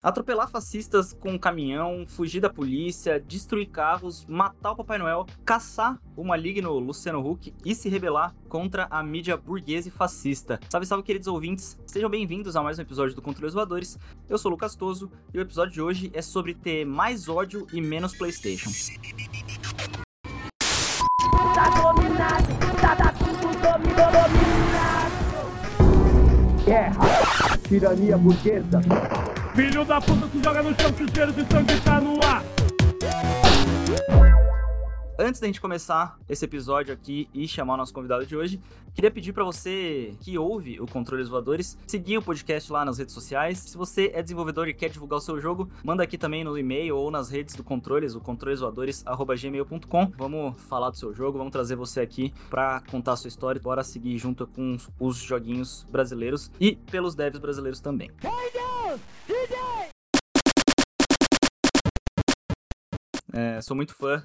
Atropelar fascistas com um caminhão, fugir da polícia, destruir carros, matar o Papai Noel, caçar o maligno Luciano Huck e se rebelar contra a mídia burguesa e fascista. Salve, salve, queridos ouvintes! Sejam bem-vindos a mais um episódio do Controle Voadores. Eu sou o Lucas Toso e o episódio de hoje é sobre ter mais ódio e menos PlayStation. Tá dominado, tá, tudo dominado. Guerra, tirania burguesa Filho da puta se joga no chão que o cheiro de sangue tá no ar. Antes da gente começar esse episódio aqui e chamar o nosso convidado de hoje, queria pedir para você que ouve o Controles Voadores seguir o podcast lá nas redes sociais. Se você é desenvolvedor e quer divulgar o seu jogo, manda aqui também no e-mail ou nas redes do Controles, o controlesvoadores@gmail.com. Vamos falar do seu jogo, vamos trazer você aqui para contar a sua história, bora seguir junto com os joguinhos brasileiros e pelos devs brasileiros também. Hey! É, sou muito fã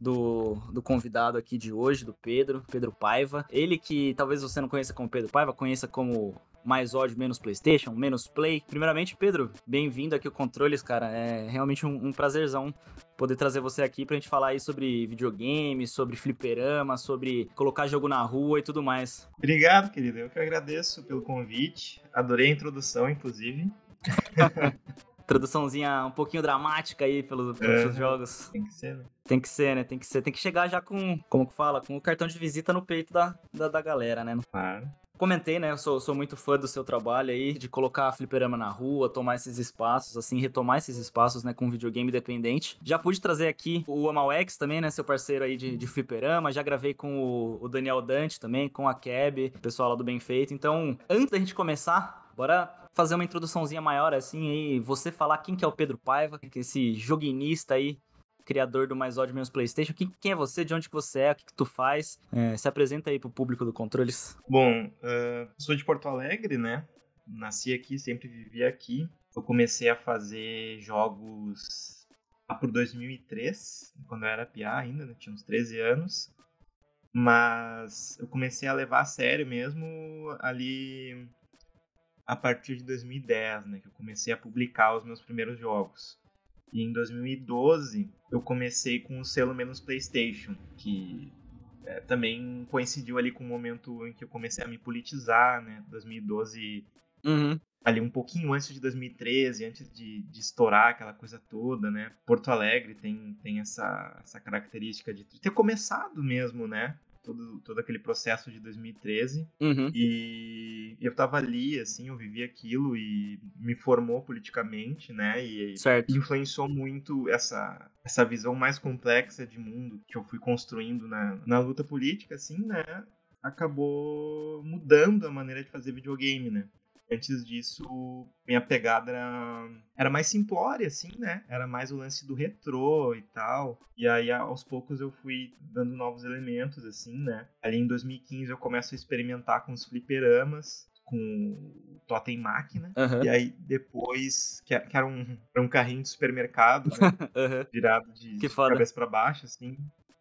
do, do convidado aqui de hoje, do Pedro, Pedro Paiva. Ele que talvez você não conheça como Pedro Paiva, conheça como mais ódio, menos PlayStation, menos Play. Primeiramente, Pedro, bem-vindo aqui ao Controles, cara. É realmente um, um, prazerzão poder trazer você aqui pra gente falar aí sobre videogame, sobre fliperama, sobre colocar jogo na rua e tudo mais. Obrigado, querido. Eu que agradeço pelo convite. Adorei a introdução, inclusive. Traduçãozinha um pouquinho dramática aí pelos, pelos é, jogos. Tem que ser, né? Tem que ser, né? Tem que ser. Tem que chegar já com, como que fala, com o cartão de visita no peito da, da, da galera, né? Claro. Comentei, né? Eu sou, sou muito fã do seu trabalho aí, de colocar a fliperama na rua, tomar esses espaços, assim, retomar esses espaços, né, com videogame independente. Já pude trazer aqui o Amalex também, né, seu parceiro aí de, de fliperama. Já gravei com o, o Daniel Dante também, com a Keb, pessoal lá do Bem Feito. Então, antes da gente começar, bora fazer uma introduçãozinha maior, assim, aí, você falar quem que é o Pedro Paiva, é esse joguinista aí, criador do Mais Ódio Menos Playstation. Quem, quem é você, de onde que você é, o que, que tu faz? É, se apresenta aí pro público do Controles. Bom, uh, sou de Porto Alegre, né? Nasci aqui, sempre vivi aqui. Eu comecei a fazer jogos lá por 2003, quando eu era PA ainda, né? tinha uns 13 anos. Mas eu comecei a levar a sério mesmo ali a partir de 2010, né, que eu comecei a publicar os meus primeiros jogos. E em 2012 eu comecei com o selo menos PlayStation, que é, também coincidiu ali com o momento em que eu comecei a me politizar, né? 2012, uhum. ali um pouquinho antes de 2013, antes de, de, estourar aquela coisa toda, né? Porto Alegre tem, tem essa, essa característica de ter começado mesmo, né? Todo, todo aquele processo de 2013. Uhum. E eu tava ali, assim, eu vivi aquilo e me formou politicamente, né? E certo. influenciou muito essa, essa visão mais complexa de mundo que eu fui construindo na, na luta política, assim, né? Acabou mudando a maneira de fazer videogame, né? Antes disso, minha pegada era, era mais simplória, assim, né? Era mais o lance do retrô e tal. E aí, aos poucos, eu fui dando novos elementos, assim, né? Ali em 2015, eu começo a experimentar com os fliperamas com o Totem Máquina. Uhum. E aí depois, que era um, era um carrinho de supermercado, né? uhum. Virado de, de cabeça para baixo, assim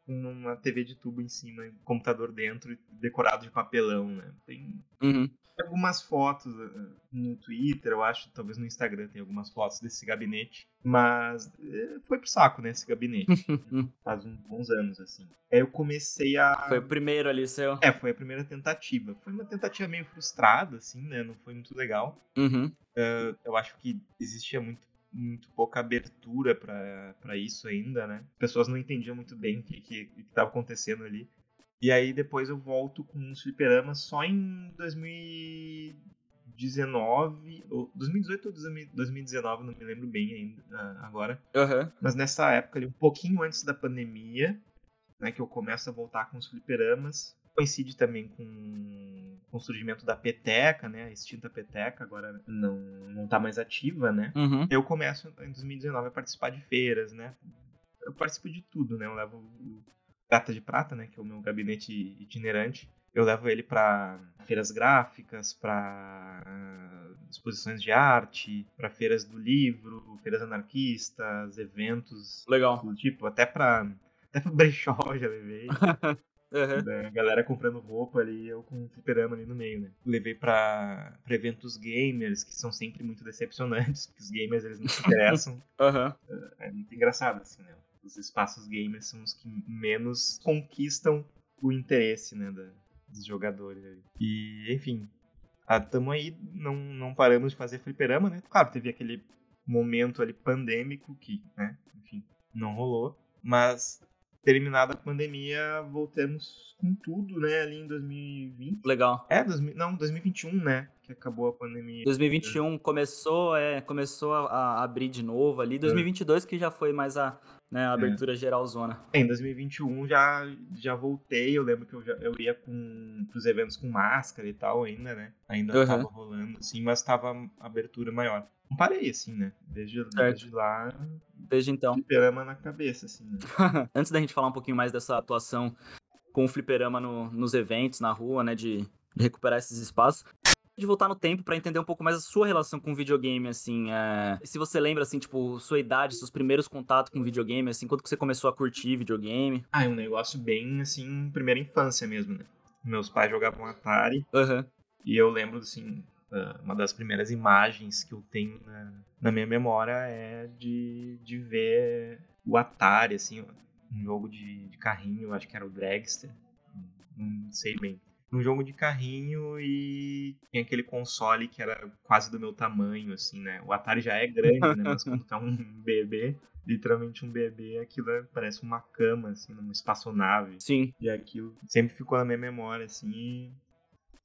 com uma TV de tubo em cima, um computador dentro, decorado de papelão, né? Tem uhum. algumas fotos eh, no Twitter, eu acho, talvez no Instagram tem algumas fotos desse gabinete, mas eh, foi pro saco, né, esse gabinete. Faz uns bons anos, assim. Aí eu comecei a... Foi o primeiro ali, seu? É, foi a primeira tentativa. Foi uma tentativa meio frustrada, assim, né, não foi muito legal. Uhum. Uh, eu acho que existia muito muito pouca abertura para isso ainda, né? As pessoas não entendiam muito bem o que, que, que tava acontecendo ali. E aí depois eu volto com os fliperamas só em 2019, ou 2018 ou 2019, não me lembro bem ainda ah, agora. Uhum. Mas nessa época ali, um pouquinho antes da pandemia, né, que eu começo a voltar com os fliperamas coincide também com, com o surgimento da peteca, né? A extinta peteca agora não, não tá mais ativa, né? Uhum. Eu começo em 2019 a participar de feiras, né? Eu participo de tudo, né? Eu levo o Prata de Prata, né? Que é o meu gabinete itinerante. Eu levo ele para feiras gráficas, para uh, exposições de arte, para feiras do livro, feiras anarquistas, eventos Legal. tipo, até para até pra brechó já levei. Da galera comprando roupa ali, eu com um fliperama ali no meio, né? Levei pra, pra eventos gamers, que são sempre muito decepcionantes, porque os gamers eles não se interessam. Aham. é muito engraçado, assim, né? Os espaços gamers são os que menos conquistam o interesse, né, da- dos jogadores. ali. E, enfim, ah, tamo aí, não, não paramos de fazer fliperama, né? Claro, teve aquele momento ali pandêmico que, né, enfim, não rolou, mas terminada a pandemia, voltamos com tudo, né, ali em 2020. Legal. É, 2000, não, 2021, né, que acabou a pandemia. 2021 começou, é, começou a, a abrir de novo ali. 2022 que já foi mais a, né, a abertura geral zona. É, Em 2021 já, já voltei, eu lembro que eu, já, eu ia com, pros eventos com máscara e tal ainda, né? Ainda Uhum. tava rolando, assim, mas tava abertura maior. Não parei, assim, né? Desde, desde lá, Desde então. fliperama na cabeça, assim, né? Antes da gente falar um pouquinho mais dessa atuação com o fliperama no- nos eventos, na rua, né, de, de recuperar esses espaços, de voltar no tempo pra entender um pouco mais a sua relação com o videogame, assim, é, se você lembra, assim, tipo, sua idade, seus primeiros contatos com videogame, assim, quando que você começou a curtir videogame? Ah, é um negócio bem, assim, primeira infância mesmo, né? Meus pais jogavam Atari Aham, e eu lembro, assim, uma das primeiras imagens que eu tenho na, na minha memória é de, de ver o Atari, assim, um jogo de, de carrinho, acho que era o Dragster, não sei bem. Um jogo de carrinho e tinha aquele console que era quase do meu tamanho, assim, né? O Atari já é grande, né? Mas quando tá um bebê, literalmente um bebê, aquilo é- parece uma cama, assim, numa espaçonave. sim, E aquilo sempre ficou na minha memória, assim. E,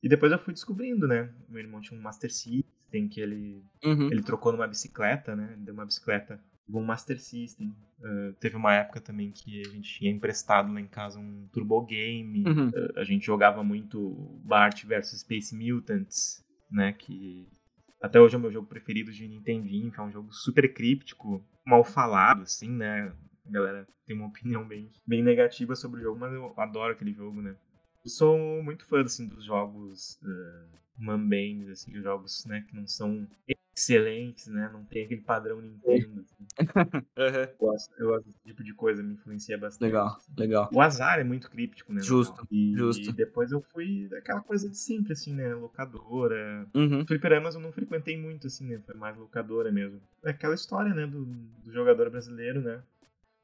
e depois eu fui descobrindo, né? Meu irmão tinha um Master System que ele, uhum, ele trocou numa bicicleta, né? Ele deu uma bicicleta um Master System. Ah, teve uma época também que a gente tinha emprestado lá em casa um Turbo Game. uhum, Ah, a gente jogava muito Bart vs Space Mutants, né? Que até hoje é o meu jogo preferido de Nintendinho, que é um jogo super críptico, mal falado, assim, né? A galera tem uma opinião bem, bem negativa sobre o jogo, mas eu adoro aquele jogo, né? Eu sou muito fã, assim, dos jogos uh, mambens, assim, os jogos, né, que não são excelentes, né? Não tem aquele padrão Nintendo, assim. Eu gosto, eu gosto desse tipo de coisa, me influencia bastante. legal, assim. legal. O azar é muito críptico, né? Justo. E, justo. E depois eu fui aquela coisa de sempre, assim, né? Locadora. Uhum, Fliperamas eu não frequentei muito, assim, né? Foi mais locadora mesmo. É aquela história, né? Do, do jogador brasileiro, né?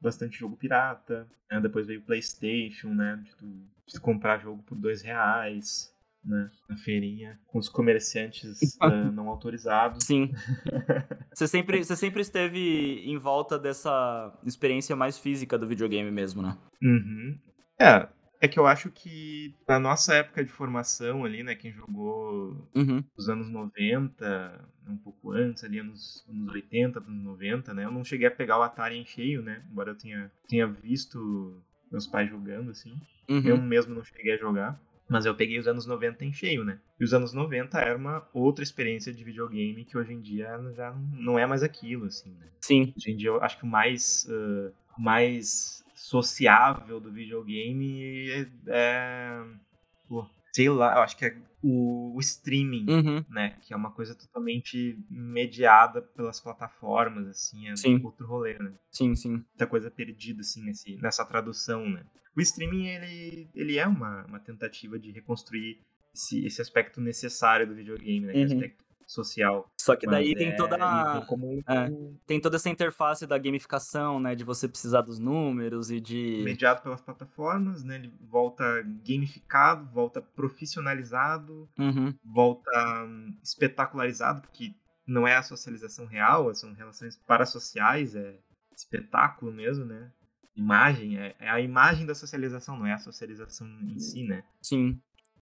Bastante jogo pirata. né? Depois veio o PlayStation, né? De tu, de tu comprar jogo por dois reais, né? Na feirinha. Com os comerciantes ah, não autorizados. sim. Você sempre, você sempre esteve em volta dessa experiência mais física do videogame mesmo, né? Uhum. É, é que eu acho que na nossa época de formação ali, né, quem jogou Uhum, nos anos 90, um pouco antes, ali anos, anos 80, anos 90, né, eu não cheguei a pegar o Atari em cheio, né, embora eu tenha, tenha visto meus pais jogando, assim, eu uhum, mesmo não cheguei a jogar, mas eu peguei os anos 90 em cheio, né, e os anos 90 era uma outra experiência de videogame que hoje em dia já não é mais aquilo, assim, né. sim, Hoje em dia eu acho que o mais, o mais sociável do videogame é, é- pô, sei lá, eu acho que é o, streaming, uhum, né? Que é uma coisa totalmente mediada pelas plataformas, assim, é Sim. outro rolê, né? sim, sim. Muita coisa perdida, assim, nesse, nessa tradução, né? O streaming, ele, ele é uma, uma tentativa de reconstruir esse, esse aspecto necessário do videogame, né? Que é o Uhum. aspecto social. Só que daí tem é- toda a... tem como é. Tem toda essa interface da gamificação, né? De você precisar dos números e de. mediado pelas plataformas, né? Ele volta gamificado, volta profissionalizado, Uhum, volta hum, espetacularizado, porque não é a socialização real, são relações parasociais, é espetáculo mesmo, né? Imagem, é, é a imagem da socialização, não é a socialização em si, né? sim.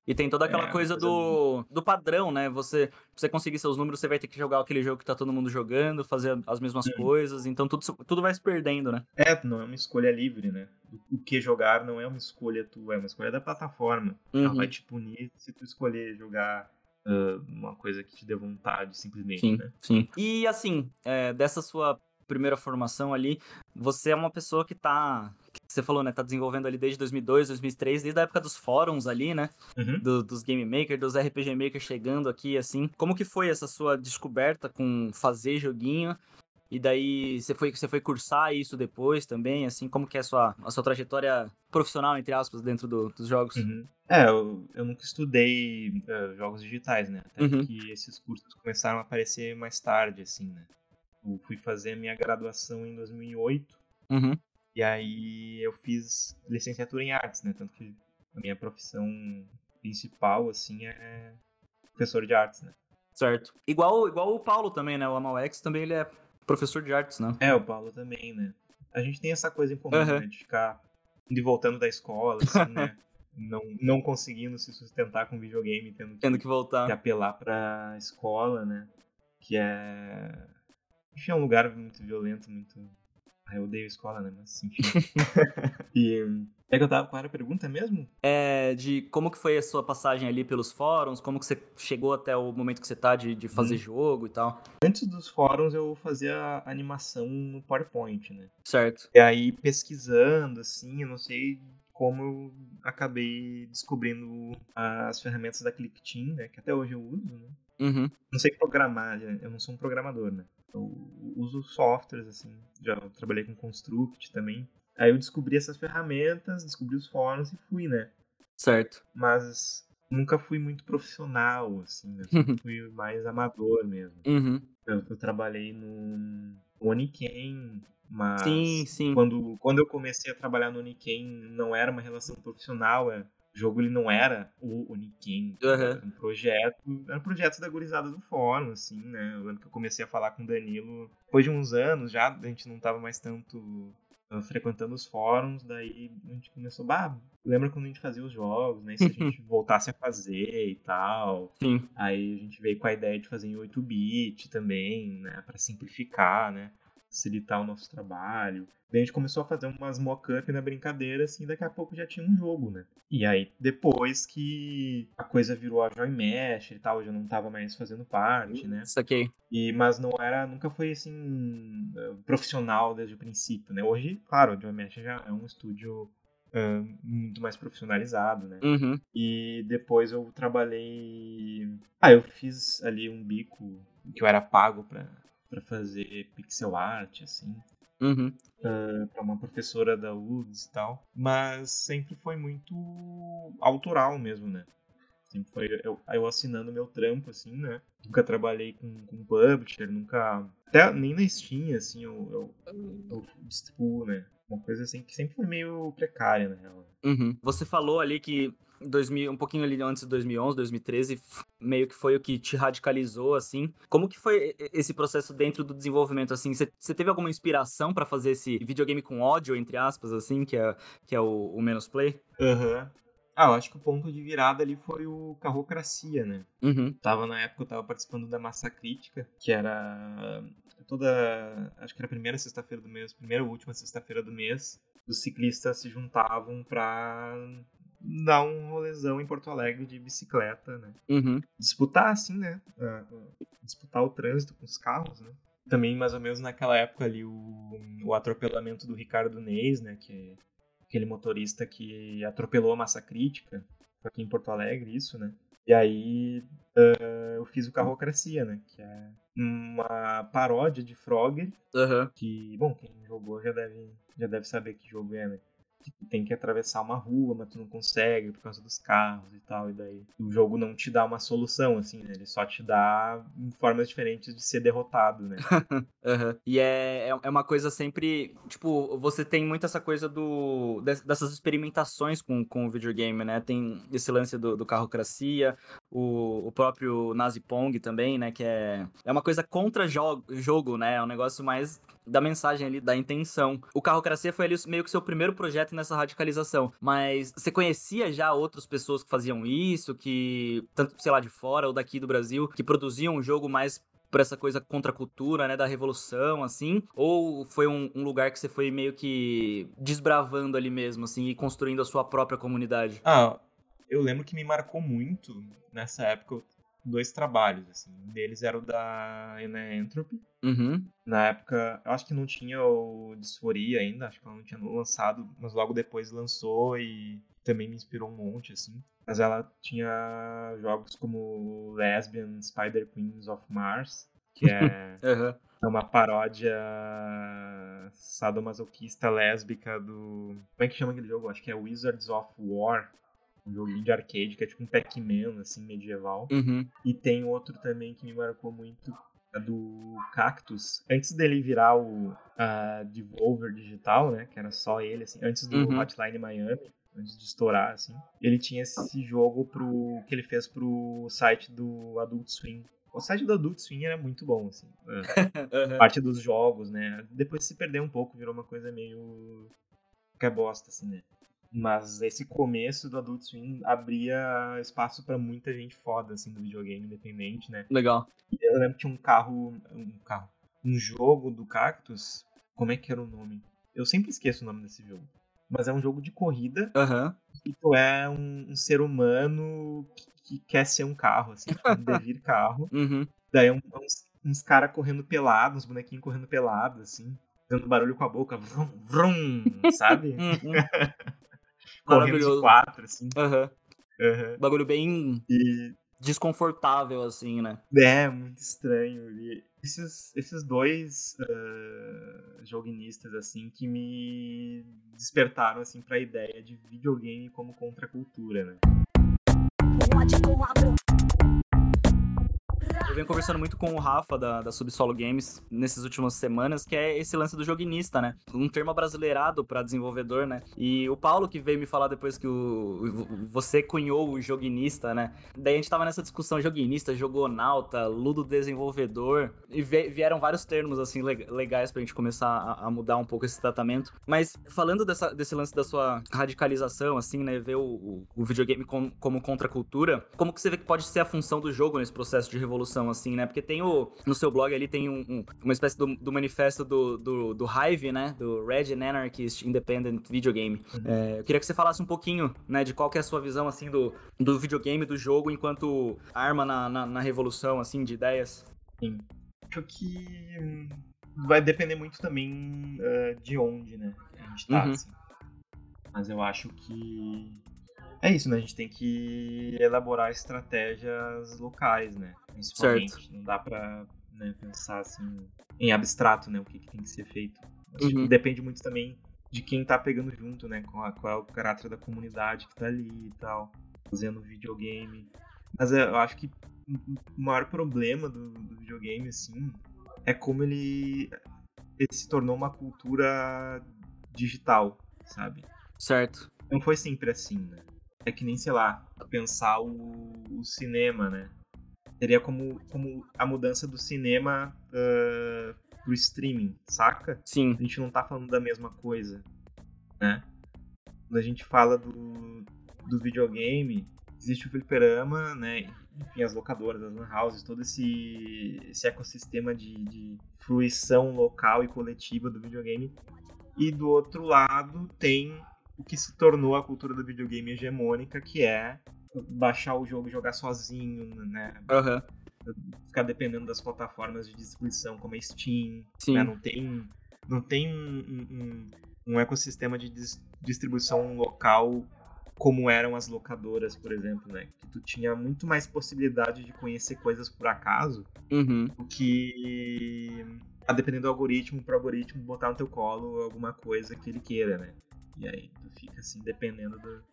E tem toda aquela É, coisa do, do padrão, né? Você, pra você conseguir seus números, você vai ter que jogar aquele jogo que tá todo mundo jogando, fazer as mesmas Uhum. coisas. Então tudo, tudo vai se perdendo, né? É, não é uma escolha livre, né? O- que jogar não é uma escolha tua, é uma escolha da plataforma. Ela Uhum. vai te punir se tu escolher jogar ah, uma coisa que te dê vontade, simplesmente, Sim, né? sim. E assim, é, dessa sua primeira formação ali, você é uma pessoa que tá. Você falou, né? Tá desenvolvendo ali desde 2002, 2003, desde a época dos fóruns ali, né? Uhum. do- dos Game Maker, dos RPG Maker chegando aqui, assim. Como que foi essa sua descoberta com fazer joguinho? E daí você foi, você foi cursar isso depois também, assim, como que é a sua, a sua trajetória profissional, entre aspas, dentro do, dos jogos? Uhum. É, eu, eu nunca estudei uh, jogos digitais, né? Até Uhum. que esses cursos começaram a aparecer mais tarde, assim, né? Eu fui fazer a minha graduação em 2008, Uhum. E aí eu fiz licenciatura em artes, né? Tanto que a minha profissão principal, assim, é professor de artes, né? Certo. Igual, igual o Paulo também, né? O Amalex também ele é professor de artes, né? É, o Paulo também, né? A gente tem essa coisa em comum, Aham. né? De ficar indo e voltando da escola, assim, né? Não, não conseguindo se sustentar com videogame, tendo que, Tendo que voltar. que apelar pra escola, né? Que é. Enfim, é um lugar muito violento, muito. Ah, eu odeio escola, né? Mas enfim. e. É que eu tava. Qual era a pergunta mesmo? É, de como que foi a sua passagem ali pelos fóruns, como que você chegou até o momento que você tá de, de fazer Uhum. jogo e tal. Antes dos fóruns eu fazia animação no PowerPoint, né? Certo. E aí, pesquisando, assim, eu não sei como eu acabei descobrindo as ferramentas da ClickTeam, né? Que até hoje eu uso, né? Uhum. Não sei programar, eu não sou um programador, né? Eu uso softwares, assim. Já trabalhei com Construct também. Aí eu descobri essas ferramentas, descobri os fóruns e fui, né? Certo. Mas nunca fui muito profissional, assim, né? Sempre fui mais amador mesmo. Uhum. Eu, eu trabalhei no Oniken, mas Sim, sim. quando, quando eu comecei a trabalhar no Oniken não era uma relação profissional, é, o jogo ele não era o Oniken, Aham. era um projeto, era um projeto da gurizada do fórum, assim, né? Eu lembro que eu comecei a falar com o Danilo depois de uns anos já, a gente não tava mais tanto uh, frequentando os fóruns, daí a gente começou, bah, lembra quando a gente fazia os jogos, né? E Se a gente voltasse a fazer e tal. Sim. Aí a gente veio com a ideia de fazer em 8-bit também, né? Pra simplificar, né? Facilitar o nosso trabalho. Daí a gente começou a fazer umas mock-up na brincadeira, assim, daqui a pouco já tinha um jogo, né? E aí, depois que a coisa virou a Joy Mesh e tal, eu já não tava mais fazendo parte, né? Saquei. E, mas não era, nunca foi assim, eh, profissional desde o princípio, né? Hoje, claro, a Joy Mesh já é um estúdio muito mais profissionalizado, né? Uhum. E depois eu trabalhei. Ah, eu fiz ali um bico que eu era pago pra, pra fazer pixel art, assim, Uhum. pra uma professora da UDS e tal. Mas sempre foi muito autoral mesmo, né? Sempre foi eu, eu assinando meu trampo, assim, né? Nunca trabalhei com, com publisher, nunca. Até nem na Steam, assim, eu, eu, eu distribuo, né? Uma coisa assim que sempre foi meio precária, na real. Uhum. Você falou ali que 2000, um pouquinho ali antes de 2011, 2013, f- meio que foi o que te radicalizou, assim. Como que foi esse processo dentro do desenvolvimento, assim? Você teve alguma inspiração pra fazer esse videogame com ódio, entre aspas, assim, que é, que é o, o Menos Play? Aham. Ah, eu acho que o ponto de virada ali foi o Carrocracia, né? Uhum. Tava na época, eu tava participando da Massa Crítica, que era toda. Acho que era a primeira sexta-feira do mês, primeira ou última sexta-feira do mês. Os ciclistas se juntavam pra dar um rolezão em Porto Alegre de bicicleta, né? Uhum. Disputar, assim, né? Ah, disputar o trânsito com os carros, né? Também, mais ou menos naquela época ali, o, o atropelamento do Ricardo Neis, né? Que é aquele motorista que atropelou a massa crítica. Aqui em Porto Alegre, isso, né? E aí ah, eu fiz o Carrocracia, né? Que é uma paródia de Frogger, Aham. que, bom, quem jogou já deve, já deve saber que jogo é, né? Tem que atravessar uma rua, mas tu não consegue por causa dos carros e tal, e daí o jogo não te dá uma solução, assim, né? Ele só te dá formas diferentes de ser derrotado, né? Aham. E é, é é uma coisa sempre. Tipo, você tem muito essa coisa do. des- dessas experimentações com, com o videogame, né? Tem esse lance do, do Carrocracia, o, o próprio Nazi Pong também, né? Que é, é uma coisa contra jogo, jogo, né? É um negócio mais da mensagem ali, da intenção. O Carrocracia foi ali meio que seu primeiro projeto nessa radicalização. Mas você conhecia já outras pessoas que faziam isso, que, tanto, sei lá, de fora ou daqui do Brasil, que produziam um jogo mais por essa coisa contra a cultura, né, da revolução, assim? Ou foi um, um lugar que você foi meio que desbravando ali mesmo, assim, e construindo a sua própria comunidade? Ah, eu lembro que me marcou muito nessa época dois trabalhos, assim. Um deles era o da Ana Entropy. Uhum, Na época, eu acho que não tinha o Disforia ainda, acho que ela não tinha lançado, mas logo depois lançou e também me inspirou um monte, assim. Mas ela tinha jogos como Lesbian Spider Queens of Mars, que é, é uma paródia sadomasoquista lésbica do. Como é que chama aquele jogo? Acho que é Wizards of War. Um joguinho de arcade que é tipo um Pac-Man, assim, medieval. Uhum. E tem outro também que me marcou muito, é do Cactus. Antes dele virar o a Devolver Digital, né? Que era só ele, assim, antes do Uhum. Hotline Miami, antes de estourar, assim. Ele tinha esse jogo pro que ele fez pro site do Adult Swim. O site do Adult Swim era muito bom, assim. é, Aham. parte dos jogos, né? Depois se perdeu um pouco, virou uma coisa meio. que é bosta, assim, né? Mas esse começo do Adult Swim abria espaço pra muita gente foda, assim, do videogame independente, né? Legal. Eu lembro que tinha um carro. Um carro. Um jogo do Cactus. Como é que era o nome? Eu sempre esqueço o nome desse jogo. Mas é um jogo de corrida Aham. e tu é um, um ser humano que, que quer ser um carro, assim, tipo, um devir carro. Uhum. Daí é um- uns, uns caras correndo pelado, uns bonequinhos correndo pelado, assim, dando barulho com a boca, vrum, vrum, sabe? Uhum. correndo de Maravilhoso. quatro, assim. Aham. aham. Bagulho bem E desconfortável, assim, né? é muito estranho. E esses, esses dois ah, joguinistas, assim, que me despertaram, assim, pra ideia de videogame como contracultura, né? Eu venho conversando muito com o Rafa da, da Subsolo Games nessas últimas semanas, que é esse lance do joguinista, né? Um termo brasileirado para desenvolvedor, né? E o Paulo que veio me falar depois que o, você cunhou o joguinista, né? Daí a gente tava nessa discussão joguinista, jogonauta, ludo desenvolvedor, e vieram vários termos assim leg- legais pra gente começar a, a mudar um pouco esse tratamento. Mas falando dessa- desse lance da sua radicalização, assim, né? Ver o, o- o videogame com- como contracultura, como que você vê que pode ser a função do jogo nesse processo de revolução, assim, né? Porque tem o. No seu blog ali tem um- um- uma espécie do, do manifesto do, do, do Hive, né? Do Red and Anarchist Independent Video Game. É, eu queria que você falasse um pouquinho, né, de qual que é a sua visão, assim, do, do videogame, do jogo, enquanto arma na, na, na revolução, assim, de ideias. Acho que vai depender muito também ah, de onde, né? A gente tá, Uhum. assim. Mas eu acho que é isso, né? A gente tem que elaborar estratégias locais, né? Principalmente. Não dá pra né, pensar assim em abstrato, né? O que, que tem que ser feito. Acho Uhum. que depende muito também de quem tá pegando junto, né? Qual, qual é o caráter da comunidade que tá ali e tal. Fazendo videogame. Mas eu acho que o maior problema do, do videogame, assim, é como ele, ele se tornou uma cultura digital, sabe? Certo. Não foi sempre assim, né? É que nem, sei lá, pensar o, o cinema, né? Seria como, como a mudança do cinema ah, pro streaming, saca? Sim. a gente não tá falando da mesma coisa, né? Quando a gente fala do, do videogame, existe o fliperama, né? Enfim, as locadoras, as lan houses, todo esse, esse ecossistema de, de fruição local e coletiva do videogame. E do outro lado tem o que se tornou a cultura do videogame hegemônica, que é baixar o jogo e jogar sozinho, né? Aham. Ficar dependendo das plataformas de distribuição como a Steam, Sim. né? Não tem, não tem um, um- um ecossistema de dis- distribuição local como eram as locadoras, por exemplo, né? Que tu tinha muito mais possibilidade de conhecer coisas por acaso Uhum. do que a depender do algoritmo, pro algoritmo botar no teu colo alguma coisa que ele queira, né? E aí tu fica assim, dependendo do,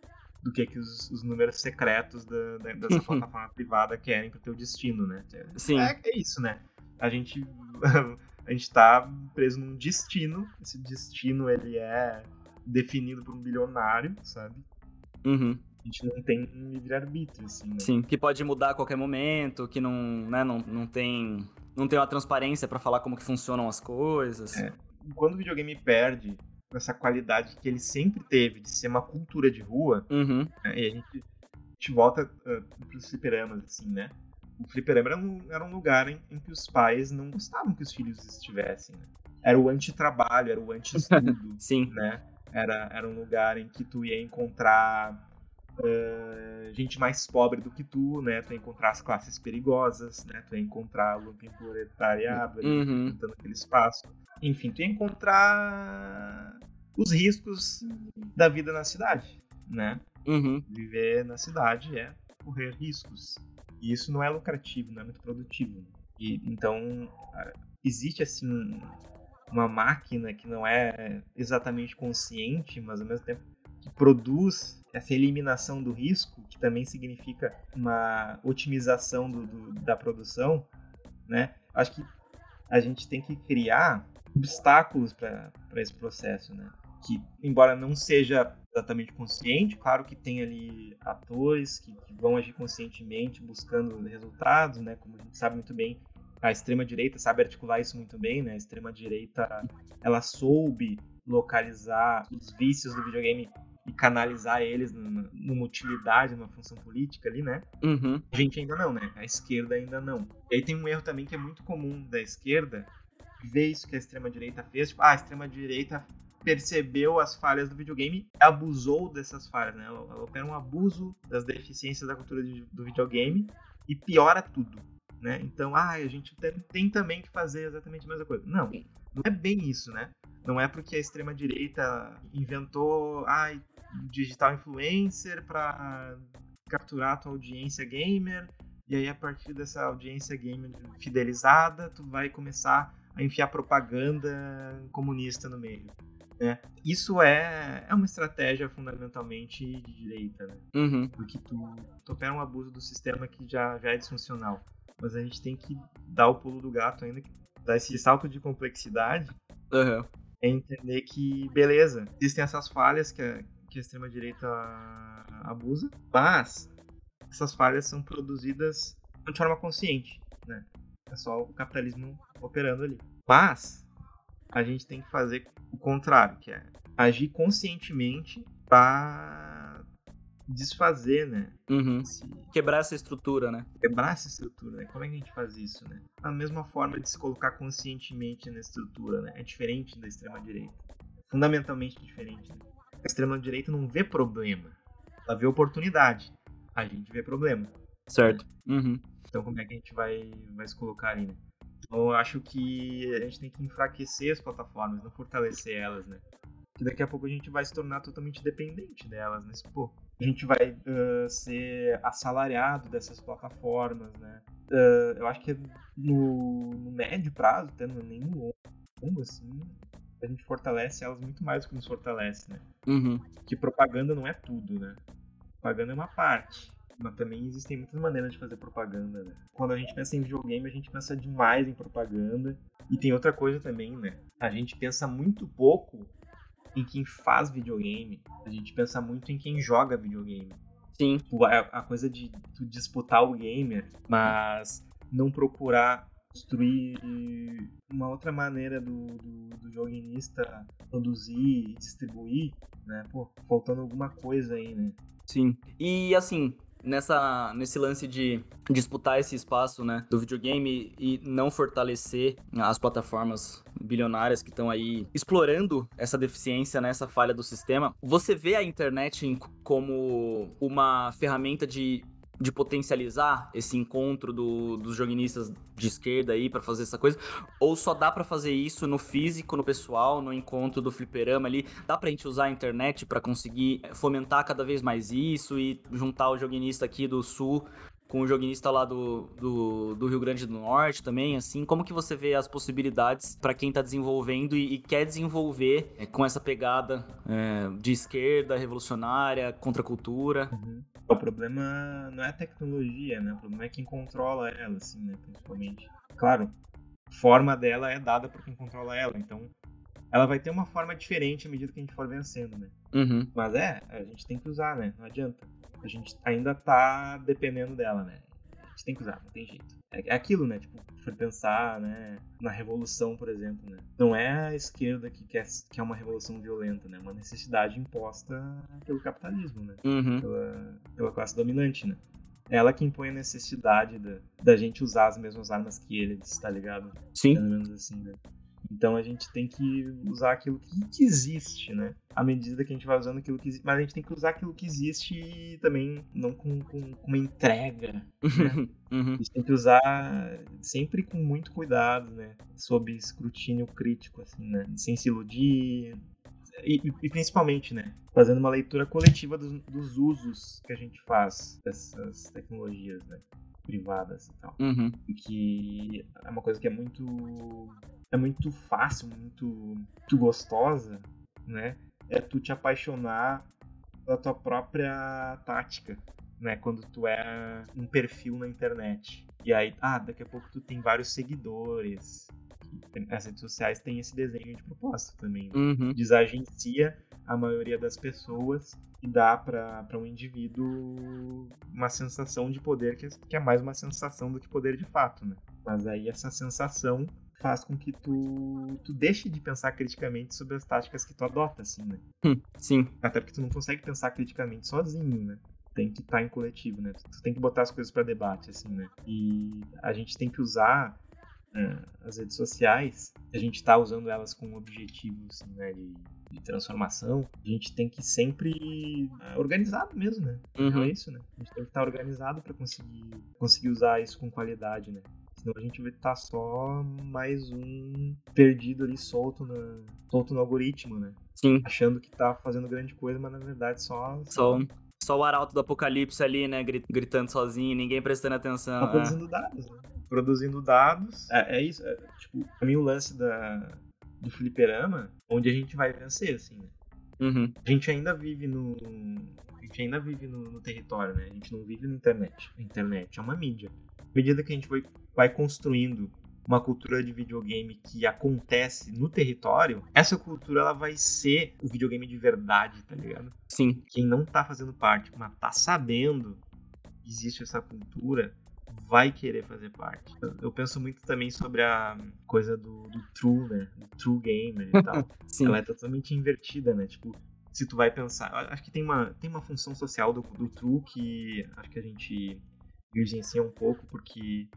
do que, que os, os números secretos da, da- dessa plataforma privada querem pro teu destino, né? Sim. É, é isso, né? A gente, a gente tá preso num destino. Esse destino, ele é definido por um bilionário, sabe? Uhum. A gente não tem um livre-arbítrio, assim, né? Sim. Que pode mudar a qualquer momento, que não, né, não, não tem. Não tem uma transparência pra falar como que funcionam as coisas. É. Quando o videogame perde essa qualidade que ele sempre teve de ser uma cultura de rua, Uhum. né? e a gente, a gente volta uh, pros fliperamas, assim, né? O fliperama era um, era um lugar em, em que os pais não gostavam que os filhos estivessem, né? Era o anti-trabalho, era o anti-estudo, Sim. né? Era, era um lugar em que tu ia encontrar uh, gente mais pobre do que tu, né? Tu ia encontrar as classes perigosas, né? Tu ia encontrar o lumpen proletariado ali, Uhum. disputando aquele espaço. Enfim, tu ia encontrar os riscos da vida na cidade, né? Uhum. Viver na cidade é correr riscos. E isso não é lucrativo, não é muito produtivo. E, então, existe assim uma máquina que não é exatamente consciente, mas ao mesmo tempo que produz essa eliminação do risco, que também significa uma otimização do, do, da produção, né? Acho que a gente tem que criar obstáculos para esse processo, né? Que, embora não seja exatamente consciente, claro que tem ali atores que, que vão agir conscientemente buscando resultados, né? Como a gente sabe muito bem, a extrema direita sabe articular isso muito bem, né? A extrema direita ela soube localizar os vícios do videogame e canalizar eles numa utilidade, numa função política ali, né? Uhum. A gente ainda não, né? A esquerda ainda não. E aí tem um erro também que é muito comum da esquerda, ver isso que a extrema-direita fez. Tipo, ah, a extrema-direita percebeu as falhas do videogame e abusou dessas falhas, né? Ela, opera um abuso das deficiências da cultura do videogame e piora tudo, né? Então, ah, a gente tem, também que fazer exatamente a mesma coisa. Não, não é bem isso, né? Não é porque a extrema-direita inventou, ah, digital influencer para capturar a tua audiência gamer, e aí a partir dessa audiência gamer fidelizada, tu vai começar a enfiar propaganda comunista no meio. Né? Isso é, é uma estratégia fundamentalmente de direita, né? Uhum. Porque tu, tu opera um abuso do sistema que já, já é disfuncional. Mas a gente tem que dar o pulo do gato ainda, dar esse salto de complexidade uhum. é entender que, beleza, existem essas falhas que a, que a extrema-direita abusa, mas essas falhas são produzidas de forma consciente, né? É só o capitalismo operando ali. Mas a gente tem que fazer o contrário, que é agir conscientemente para desfazer, né? Uhum. Esse... Quebrar essa estrutura, né? Quebrar essa estrutura, né? Como é que a gente faz isso, né? A mesma forma de se colocar conscientemente na estrutura, né? É diferente da extrema-direita. Fundamentalmente diferente. Né? A extrema-direita não vê problema. Ela vê oportunidade. A gente vê problema. Certo. Uhum. Então como é que a gente vai, vai se colocar ali, né? Então, eu acho que a gente tem que enfraquecer as plataformas, não fortalecer elas, né? Que daqui a pouco a gente vai se tornar totalmente dependente delas, né? Pô, a gente vai uh, ser assalariado dessas plataformas, né? Uh, eu acho que no, no médio prazo, até nem no longo, assim, a gente fortalece elas muito mais do que nos fortalece, né? Uhum. Que propaganda não é tudo, né? Propaganda é uma parte. Mas também existem muitas maneiras de fazer propaganda, né? Quando a gente pensa em videogame, a gente pensa demais em propaganda. E tem outra coisa também, né? A gente pensa muito pouco em quem faz videogame. A gente pensa muito em quem joga videogame. Sim. Tipo, a, a coisa de disputar o gamer, mas não procurar construir uma outra maneira do, do, do joguinista produzir e distribuir, né? Pô, faltando alguma coisa aí, né? Sim. E assim, nessa, nesse lance de disputar esse espaço né, do videogame e não fortalecer as plataformas bilionárias que estão aí explorando essa deficiência, né, essa falha do sistema, você vê a internet como uma ferramenta de de potencializar esse encontro do, dos joguinistas de esquerda aí para fazer essa coisa? Ou só dá para fazer isso no físico, no pessoal, no encontro do fliperama ali? Dá pra gente usar a internet para conseguir fomentar cada vez mais isso e juntar o joguinista aqui do sul com o joguinista lá do, do, do, Rio Grande do Norte também, assim, como que você vê as possibilidades para quem está desenvolvendo e, e, quer desenvolver é, com essa pegada é, de esquerda, revolucionária, contra a cultura? Uhum. O problema não é a tecnologia, né? O problema é quem controla ela, assim, né? Principalmente. Claro, a forma dela é dada por quem controla ela, então ela vai ter uma forma diferente à medida que a gente for vencendo, né? Uhum. Mas é, a gente tem que usar, né? Não adianta. A gente ainda tá dependendo dela, né? A gente tem que usar, não tem jeito. É, é aquilo, né? Tipo, for pensar, né? Na revolução, por exemplo, né? Não é a esquerda que quer, que é uma revolução violenta, né? É uma necessidade imposta pelo capitalismo, né? Uhum. Pela, pela classe dominante, né? É ela que impõe a necessidade da, da gente usar as mesmas armas que eles, tá ligado? Sim. Pelo menos assim, né? Então a gente tem que usar aquilo que, existe, né? À medida que a gente vai usando aquilo que existe. Mas a gente tem que usar aquilo que existe também, não com, com, com uma entrega. Né? uhum. A gente tem que usar sempre com muito cuidado, né? Sob escrutínio crítico, assim, né? Sem se iludir. E, e, e principalmente, né? Fazendo uma leitura coletiva dos, dos usos que a gente faz dessas tecnologias, né? privadas e tal. Uhum. Que é uma coisa que é muito. É muito fácil, muito, muito gostosa, né? É tu te apaixonar pela tua própria tática, né? Quando tu é um perfil na internet. E aí, ah, daqui a pouco tu tem vários seguidores. As redes sociais têm esse desenho de propósito também. Né? Uhum. Desagencia a maioria das pessoas e dá para um indivíduo uma sensação de poder que, que é mais uma sensação do que poder de fato, né? Mas aí essa sensação faz com que tu, tu deixe de pensar criticamente sobre as táticas que tu adota, assim, né? Hum, Sim. Até porque tu não consegue pensar criticamente sozinho, né? Tem que estar em coletivo, né? Tu tem que botar as coisas para debate, assim, né? E a gente tem que usar é, as redes sociais, a gente tá usando elas com objetivos, assim, né? De, de transformação, a gente tem que sempre é, organizado mesmo, né? Uhum. É isso, né? A gente tem que estar organizado para conseguir conseguir usar isso com qualidade, né? Senão a gente vai estar só mais um perdido ali solto, na, solto no algoritmo, né? Sim. Achando que tá fazendo grande coisa, mas na verdade só. Só, só o arauto do apocalipse ali, né? gri- Gritando sozinho, ninguém prestando atenção. Tá é. produzindo dados, né? Produzindo dados. É, é isso. é, tipo, pra mim o lance da, do fliperama, onde a gente vai vencer, assim, né? Uhum. A gente ainda vive no. A gente ainda vive no, no território, né? A gente não vive na internet. A internet é uma mídia. À medida que a gente vai, vai construindo uma cultura de videogame que acontece no território, essa cultura ela vai ser o videogame de verdade, tá ligado? Sim. Quem não tá fazendo parte, mas tá sabendo que existe essa cultura, vai querer fazer parte. Eu, penso muito também sobre a coisa do, do true, né? Do true gamer e tal Sim. ela é totalmente invertida, né? Tipo, se tu vai pensar. Acho que tem uma, tem uma função social do, do True que acho que a gente virgencia um pouco, porque.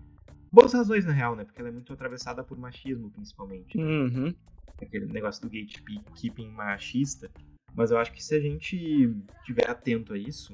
Boas razões, na real, né? Porque ela é muito atravessada por machismo, principalmente. né? Uhum. Aquele negócio do gatekeeping machista. Mas eu acho que se a gente tiver atento a isso,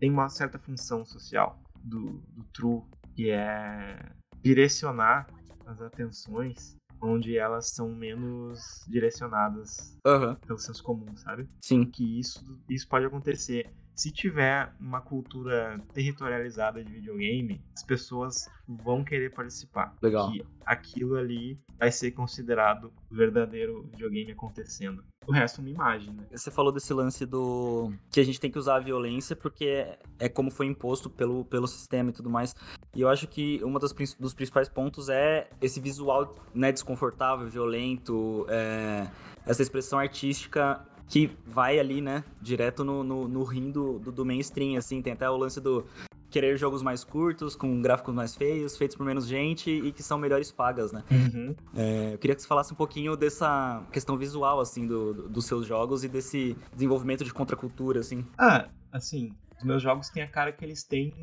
tem uma certa função social do, do True, que é direcionar as atenções onde elas são menos direcionadas Aham. pelo senso comum, sabe? Sim. Que isso, isso pode acontecer. Se tiver uma cultura territorializada de videogame, as pessoas vão querer participar. Legal. Que aquilo ali vai ser considerado o verdadeiro videogame acontecendo. O resto é uma imagem, né? Você falou desse lance do. que a gente tem que usar a violência porque é, como foi imposto pelo, pelo sistema e tudo mais. E eu acho que um dos principais pontos é esse visual né, desconfortável, violento, é, essa expressão artística que vai ali, né, direto no, no, no rim do, do, do mainstream, assim. Tem até o lance do querer jogos mais curtos, com gráficos mais feios, feitos por menos gente e que são melhores pagas, né? Uhum. É, eu queria que você falasse um pouquinho dessa questão visual, assim, do, do- dos seus jogos e desse desenvolvimento de contracultura, assim. Ah, assim, os meus jogos têm a cara que eles têm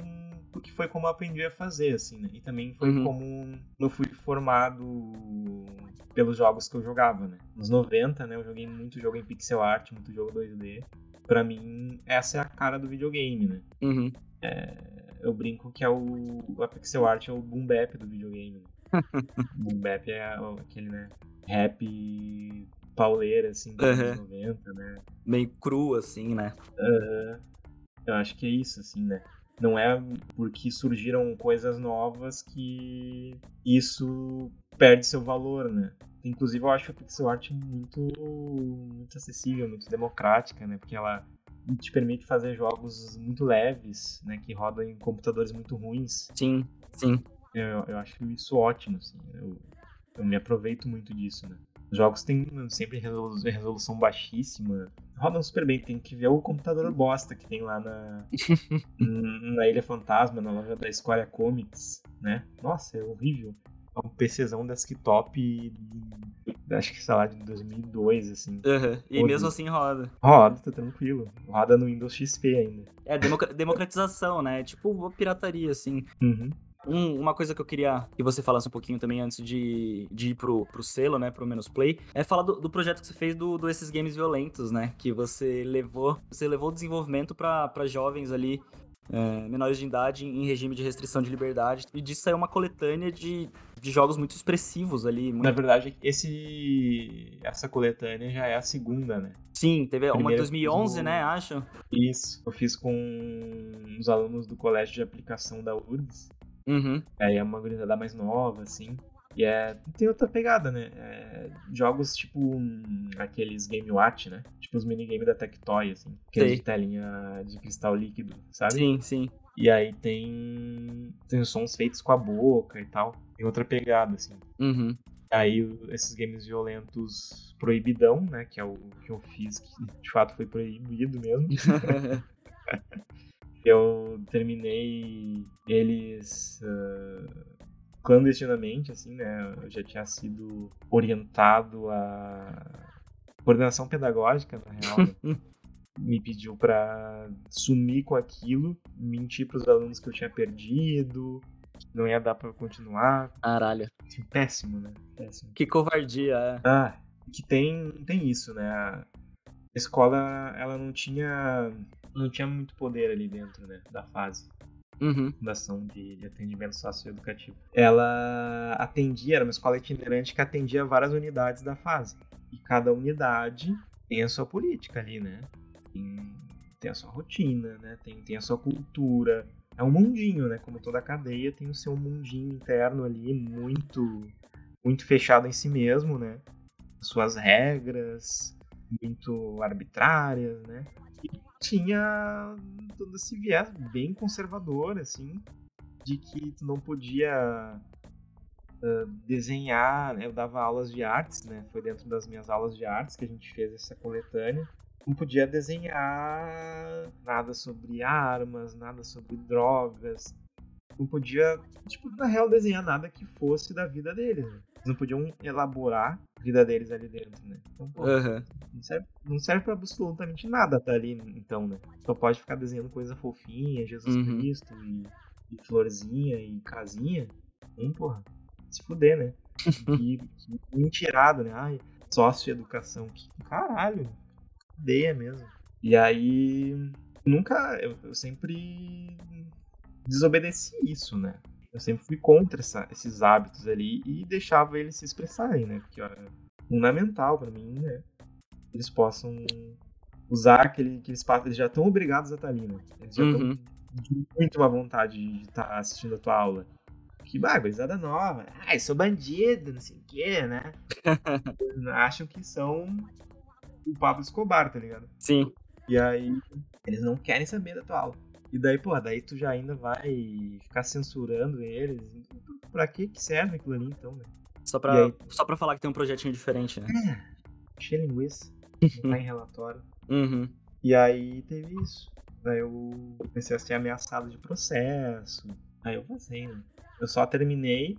porque foi como eu aprendi a fazer, assim, né? E também foi Uhum. como eu fui formado pelos jogos que eu jogava, né? Nos 90, né, eu joguei muito jogo em pixel art, muito jogo 2D. Pra mim, essa é a cara do videogame, né? Uhum. Eu brinco que é o a pixel art é o boom bap do videogame. né? boom bap é aquele, né, rap pauleira, assim, dos Uhum. anos 90, né? Meio cru, assim, né? Aham. Eu acho que é isso, assim, né? Não é porque surgiram coisas novas que isso perde seu valor, né? Inclusive, eu acho a pixel art muito, muito acessível, muito democrática, né? Porque ela te permite fazer jogos muito leves, né? Que rodam em computadores muito ruins. Sim, sim. Eu, eu acho isso ótimo, assim. Eu, eu me aproveito muito disso, né? Os jogos têm sempre resolu- resolução baixíssima. Rodam super bem, tem que ver o computador bosta que tem lá na, na Ilha Fantasma, na loja da Square Comics, né? Nossa, é horrível. É um PCzão desktop, de- acho que, sei lá, de 2002, assim. Uhum. E mesmo assim roda. Roda, tá tranquilo. Roda no Windows XP ainda. É democra- democratização, né? Tipo uma pirataria, assim. Uhum. Um- uma coisa que eu queria que você falasse um pouquinho também antes de, de ir pro, pro selo, né? Pro Menos Play, é falar do, do projeto que você fez do, do Esses Games Violentos, né? Que você levou. Você levou o desenvolvimento pra jovens ali. é, menores de idade em regime de restrição de liberdade. E disso saiu uma coletânea de, de jogos muito expressivos ali. muito- Na verdade, esse essa coletânea já é a segunda, né? Sim, teve uma de Primeiro 2011, do- né? Acho. Isso. Eu fiz com os alunos do colégio de aplicação da URGS. Uhum. Aí é uma gurizada mais nova, assim. E é, tem outra pegada, né? É, jogos tipo hum, aqueles Game Watch, né? Tipo os minigames da Tectoy, assim. Aqueles Sei. de telinha de cristal líquido, sabe? Sim, sim. E aí tem, tem os sons feitos com a boca e tal. Tem outra pegada, assim. Uhum. Aí esses games violentos proibidão, né? Que é o que eu fiz, que de fato foi proibido mesmo. eu terminei eles ah, clandestinamente, assim, né? Eu já tinha sido orientado a coordenação pedagógica, na real. né? Me pediu pra sumir com aquilo, mentir pros alunos que eu tinha perdido, que não ia dar pra continuar. Caralho. Péssimo, né? Péssimo. Que covardia, é. Ah, que tem, tem isso, né? A escola, ela não tinha não tinha muito poder ali dentro, né, da fase. Uhum. Fundação de, de Atendimento Socioeducativo. Ela atendia, era uma escola itinerante que atendia várias unidades da fase. E cada unidade tem a sua política ali, né? Tem, tem a sua rotina, né? Tem, tem a sua cultura. É um mundinho, né? Como toda cadeia tem o seu mundinho interno ali, muito, muito fechado em si mesmo, né? Suas regras, muito arbitrárias, né? E tinha todo esse viés bem conservador, assim, de que tu não podia ah, desenhar, né? Eu dava aulas de artes, né? Foi dentro das minhas aulas de artes que a gente fez essa coletânea. Não podia desenhar nada sobre armas, nada sobre drogas. Não podia, tipo, na real, desenhar nada que fosse da vida deles. Né? Eles não podiam elaborar a vida deles ali dentro, né? Então, pô, Aham. não serve, não serve pra absolutamente nada tá ali, então, né? Só pode ficar desenhando coisa fofinha, Jesus Uhum. Cristo e, e florzinha e casinha. Hum, porra, se fuder, né? E, que mentirado, né? Ai, sócio-educação. Que caralho, ideia mesmo. E aí, nunca, eu, eu sempre desobedeci isso, né? Eu sempre fui contra essa- esses hábitos ali e deixava eles se expressarem, né? Porque ó, é fundamental pra mim, né? Eles possam usar aquele, aquele espaço. Eles já estão obrigados a estar ali, né? Eles já estão Uhum. de muito uma vontade de estar assistindo a tua aula. Que barbarizada nova. Ah, eu sou bandido, não sei o quê, né? Acham que são o Pablo Escobar, tá ligado? Sim. E aí, eles não querem saber da tua aula. E daí, pô, daí tu já ainda vai ficar censurando eles. Pra que que serve aquilo ali, então, né? Só pra, aí? só pra falar que tem um projetinho diferente, né? Cheia linguiça, tá em relatório. Uhum. E aí teve isso. Daí eu comecei a ser ameaçado de processo. Aí eu vazei, né? Eu só terminei,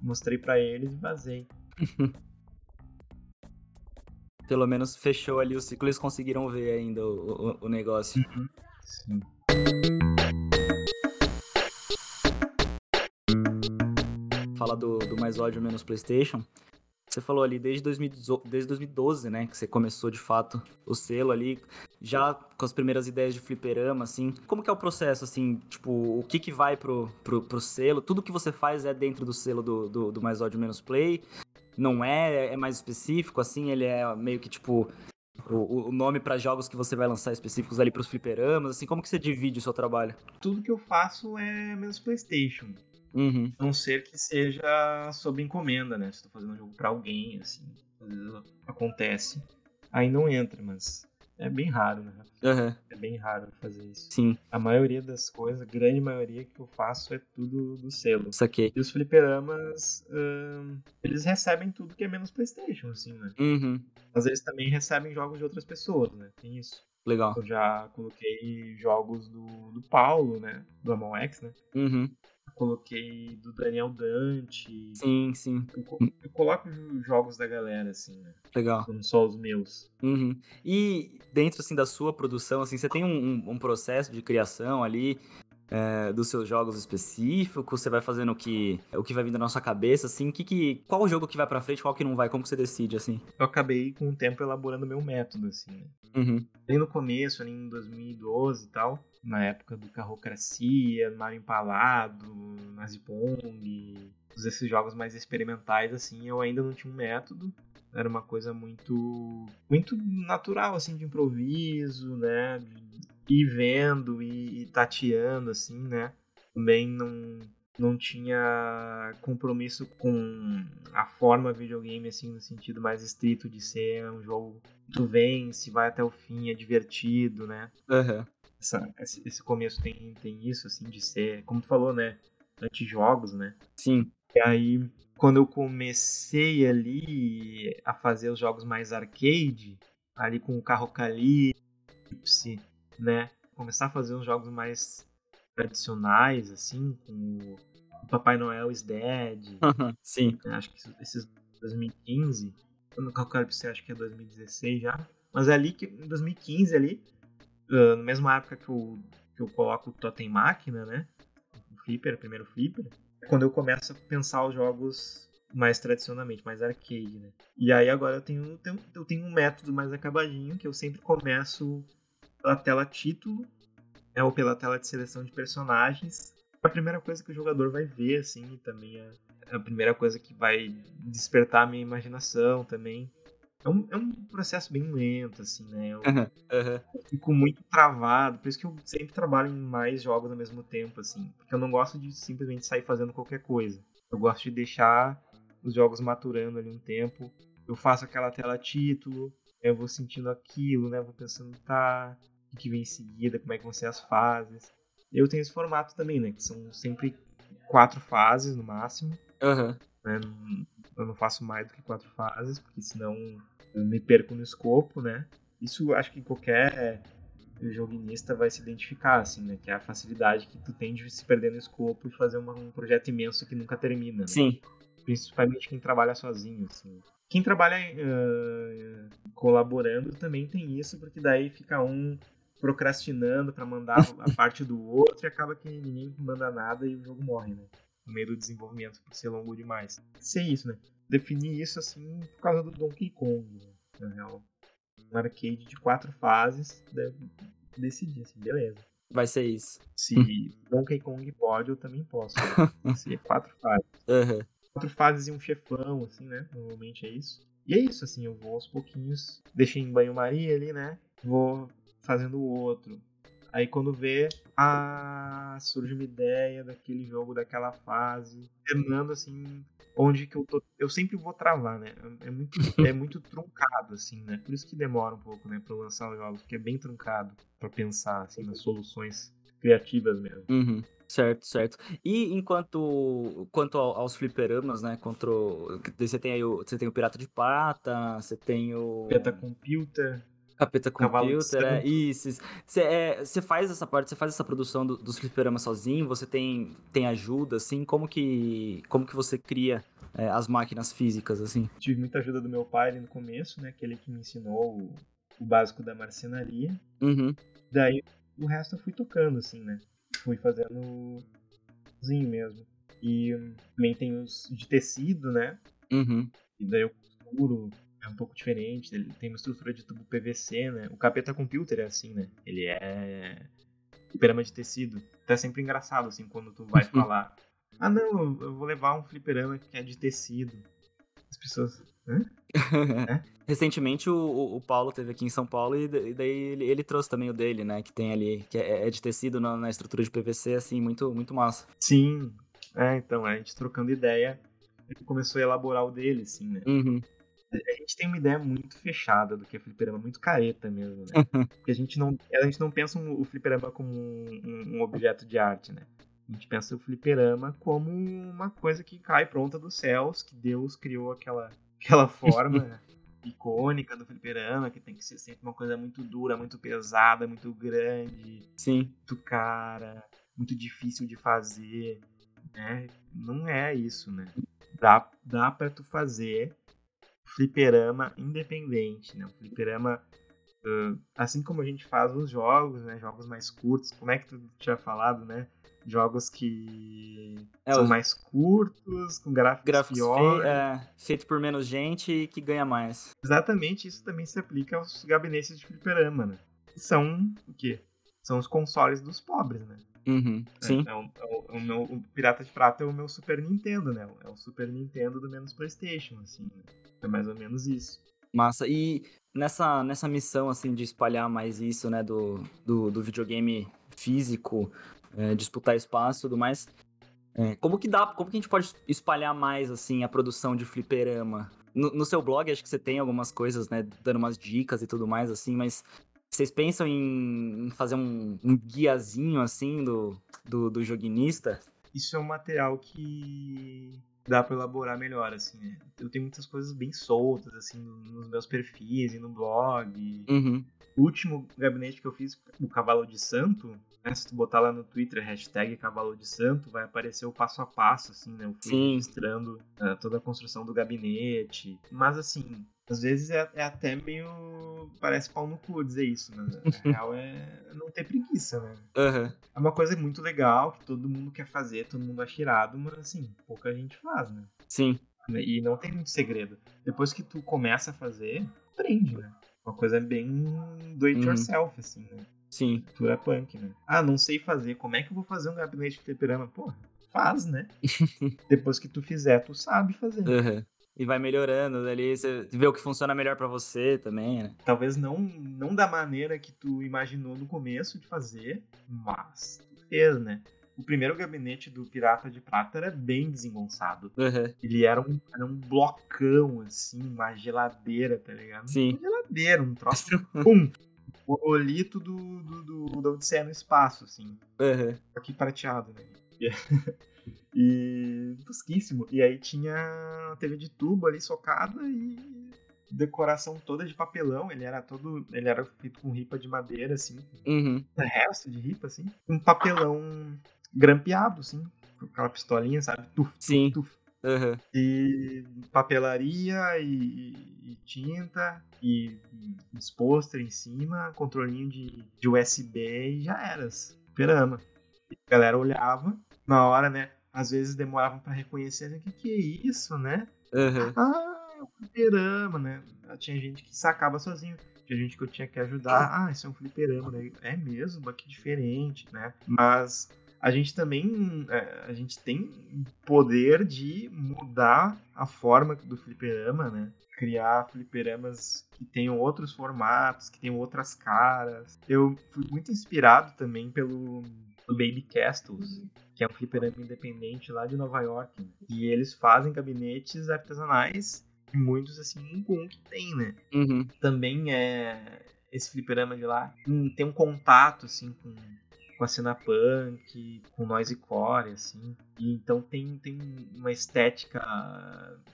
mostrei pra eles e vazei. Pelo menos fechou ali o ciclo, eles conseguiram ver ainda o, o, o negócio. Sim. Falar do, do Mais Ódio Menos Playstation. Você falou ali desde, 2018 desde 2012, né? Que você começou de fato o selo ali, já com as primeiras ideias de fliperama, assim. Como que é o processo, assim? Tipo, o que que vai pro, pro, pro selo? Tudo que você faz é dentro do selo do, do, do Mais Ódio Menos Play? Não é? É mais específico, assim? Ele é meio que tipo. O, o nome pra jogos que você vai lançar específicos ali pros fliperamas, assim, como que você divide o seu trabalho? Tudo que eu faço é menos Playstation. Uhum. A não ser que seja sob encomenda, né? Se eu tô fazendo um jogo pra alguém, assim. Acontece. Aí não entra, mas é bem raro, né? Aham, É bem raro fazer isso. sim, A maioria das coisas, a grande maioria que eu faço é tudo do selo. saquei. E os fliperamas, ahn, eles recebem tudo que é menos Playstation, assim, né? Uhum, Mas eles também recebem jogos de outras pessoas, né? Tem isso. legal. Eu já coloquei jogos do, do Paulo, né? Do Amon X, né? Uhum, Coloquei do Daniel Dante. sim, sim, Eu, eu coloco jo- jogos da galera, assim, né? legal. Não só os meus. Uhum. E dentro assim da sua produção, assim, você tem um, um- processo de criação ali é, dos seus jogos específicos? Você vai fazendo o que o que vai vindo na sua cabeça, assim? Que, que qual o jogo que vai pra frente, qual que não vai? Como que você decide assim? Eu acabei com o tempo elaborando meu método, assim, né? Uhum. Bem no começo, ali em 2012 e tal, na época do Carrocracia, Mario Empalado, Nazipong, todos esses jogos mais experimentais, assim, eu ainda não tinha um método. Era uma coisa muito muito natural, assim, de improviso, né? De ir vendo e, e tateando, assim, né? Também não, não tinha compromisso com a forma videogame, assim, no sentido mais estrito de ser um jogo que tu vence, vai até o fim, é divertido, né? Aham. Essa, esse começo tem, tem isso, assim, de ser, como tu falou, né? Antijogos, né? Sim. E aí, quando eu comecei ali a fazer os jogos mais arcade, ali com o carro Calypse, né? Começar a fazer uns jogos mais tradicionais, assim, com o Papai Noel is Dead, Sim. né, acho que esses 2015, no Calypse acho que é 2016 já, mas é ali que, em 2015 ali, ah, na mesma época que eu, que eu coloco o Totem Máquina, né? O Flipper, o primeiro Flipper, é quando eu começo a pensar os jogos mais tradicionalmente, mais arcade, né? E aí agora eu tenho, tenho- eu tenho um método mais acabadinho, que eu sempre começo pela tela título, né, ou pela tela de seleção de personagens. A primeira coisa que o jogador vai ver, assim, também é a primeira coisa que vai despertar a minha imaginação também. É um, é um processo bem lento, assim, né? Eu Aham. fico muito travado, por isso que eu sempre trabalho em mais jogos ao mesmo tempo, assim. Porque eu não gosto de simplesmente sair fazendo qualquer coisa. Eu gosto de deixar os jogos maturando ali um tempo. Eu faço aquela tela título, eu vou sentindo aquilo, né? Vou pensando, tá, o que vem em seguida, como é que vão ser as fases. Eu tenho esse formato também, né? Que são sempre quatro fases no máximo Aham. né? Eu não faço mais do que quatro fases, porque senão eu me perco no escopo, né? Isso acho que qualquer joguinista vai se identificar, assim, né? Que é a facilidade que tu tem de se perder no escopo e fazer uma- um projeto imenso que nunca termina. né? Sim. Principalmente quem trabalha sozinho, assim. Quem trabalha eh, colaborando também tem isso, porque daí fica um procrastinando pra mandar a parte do outro e acaba que ninguém manda nada e o jogo morre, né? No meio do desenvolvimento por ser longo demais. Ser isso, né? Definir isso assim por causa do Donkey Kong, né? na real. Um arcade de quatro fases, daí decidi assim, beleza. Vai ser isso. Se Donkey Kong pode, eu também posso. Né? Se é quatro fases Aham. quatro fases e um chefão, assim, né? Normalmente é isso. E é isso, assim, eu vou aos pouquinhos, deixei em banho-maria ali, né? Vou fazendo o outro. Aí quando vê, ah, surge uma ideia daquele jogo, daquela fase, terminando assim, onde que eu tô. Eu sempre vou travar, né? É muito, é muito truncado, assim, né? Por isso que demora um pouco, né, pra lançar os jogos, porque é bem truncado pra pensar, assim, nas soluções criativas mesmo. Uhum. Certo, certo. E enquanto quanto ao- aos fliperamas, né? Contra o, você tem aí o, você tem o Pirata de Prata, você tem o Peta Computer, Capeta Cavalo de Computer, é, isso. Você é, faz essa parte, você faz essa produção do- dos fliperamas sozinho? Você tem, tem ajuda, assim? Como que, como que você cria é, as máquinas físicas, assim? tive muita ajuda do meu pai ali no começo, né? Que ele que me ensinou o, o básico da marcenaria. Uhum. Daí o resto eu fui tocando, assim, né? Fui fazendo sozinho mesmo. E também tem os de tecido, né? Uhum. E daí eu costuro, é um pouco diferente. Ele tem uma estrutura de tubo PVC, né? O Capeta Computer é assim, né? Ele é fliperama de tecido. Tá sempre engraçado, assim, quando tu vai falar. Ah, não, eu- vou levar um fliperama que é de tecido. As pessoas. Hã? Recentemente o, o- o Paulo teve aqui em São Paulo e e daí ele, ele trouxe também o dele, né? Que tem ali, que é, é de tecido na, na estrutura de PVC, assim, muito, muito massa. Sim. É, então, a gente trocando ideia, ele começou a elaborar o dele, assim, né? Uhum. A gente tem uma ideia muito fechada do que é fliperama, muito careta mesmo, né? Porque a gente não, a gente não pensa um- o fliperama como um, um- um objeto de arte, né? A gente pensa o fliperama como uma coisa que cai pronta dos céus, que Deus criou aquela, aquela forma icônica do fliperama, que tem que ser sempre uma coisa muito dura, muito pesada, muito grande, Sim. muito cara, muito difícil de fazer, né? Não é isso, né? Dá, dá pra tu fazer fliperama independente, né? Um fliperama, ah, assim como a gente faz os jogos, né? Jogos mais curtos, como é que tu tinha falado, né? Jogos que É, são os mais curtos, com gráficos, gráficos piores. fei- é, feito por menos gente e que ganha mais. Exatamente, isso também se aplica aos gabinetes de fliperama, né? Que são o quê? São os consoles dos pobres, né? Uhum. Sim. É, é o, é o- é o meu, o Pirata de Prata é o meu Super Nintendo, né? É o Super Nintendo do menos Playstation, assim, né? É mais ou menos isso. Massa. E nessa, nessa missão, assim, de espalhar mais isso, né, do, do, do videogame físico, é, disputar espaço e tudo mais, É, como que dá, como que a gente pode espalhar mais, assim, a produção de fliperama? No, no seu blog, acho que você tem algumas coisas, né, dando umas dicas e tudo mais, assim, mas vocês pensam em, fazer um, um, guiazinho, assim, do, do, do joguinista? Isso é um material que dá para elaborar melhor, assim, né? Eu tenho muitas coisas bem soltas, assim, nos meus perfis e no blog. Uhum. O último gabinete que eu fiz, o Cavalo de Santo, né? Se tu botar lá no Twitter, hashtag Cavalo de Santo, vai aparecer o passo a passo, assim, né? Eu fui Sim. registrando uh, toda a construção do gabinete. Mas, assim, às vezes é, é, até meio. Parece pau no cu dizer isso, mas a real é não ter preguiça, né? Uhum. É uma coisa muito legal que todo mundo quer fazer, todo mundo acha irado, mas assim, pouca gente faz, né? Sim. E não tem muito segredo. Depois que tu começa a fazer, aprende, né? Uma coisa bem do it yourself, assim, né? Sim. Cultura punk, né? Ah, não sei fazer. Como é que eu vou fazer um gabinete de fliperama? Porra, faz, né? Depois que tu fizer, tu sabe fazer. Uhum. E vai melhorando ali, você vê o que funciona melhor para você também, né? Talvez não, não da maneira que tu imaginou no começo de fazer, mas tu fez, né? O primeiro gabinete do Pirata de Prata era bem desengonçado. Uhum. Ele era um, era um blocão, assim, uma geladeira, tá ligado? Sim. Uma geladeira, um troço. pum! O olito do, do, do, da Odisseia no espaço, assim. Uhum. Aqui prateado, né? E. tosquíssimo. E aí tinha TV de tubo ali socada e decoração toda de papelão. Ele era todo. Ele era feito com ripa de madeira, assim. Uhum. Resto de ripa, assim. Um papelão grampeado, assim. Com aquela pistolinha, sabe? Tuf, Sim. tuf, tuf. Uhum. E papelaria e, e tinta e, e uns pôster em cima, controlinho de, de USB e já era. Perama. A galera olhava na hora, né? Às vezes demoravam para reconhecer o que, que é isso, né? Uhum. Ah, é um fliperama, né? Tinha gente que sacava sozinho. Tinha gente que eu tinha que ajudar. Ah, isso é um fliperama, né? É mesmo, que diferente, né? Mas a gente também é, a gente tem poder de mudar a forma do fliperama, né? Criar fliperamas que tenham outros formatos, que tenham outras caras. Eu fui muito inspirado também pelo Baby Castles, que é um fliperama independente lá de Nova York. E eles fazem gabinetes artesanais, muitos assim, o que tem, né? Uhum. Também é esse fliperama de lá tem um contato assim com com a cena punk, com noise core, assim. E então tem, tem uma estética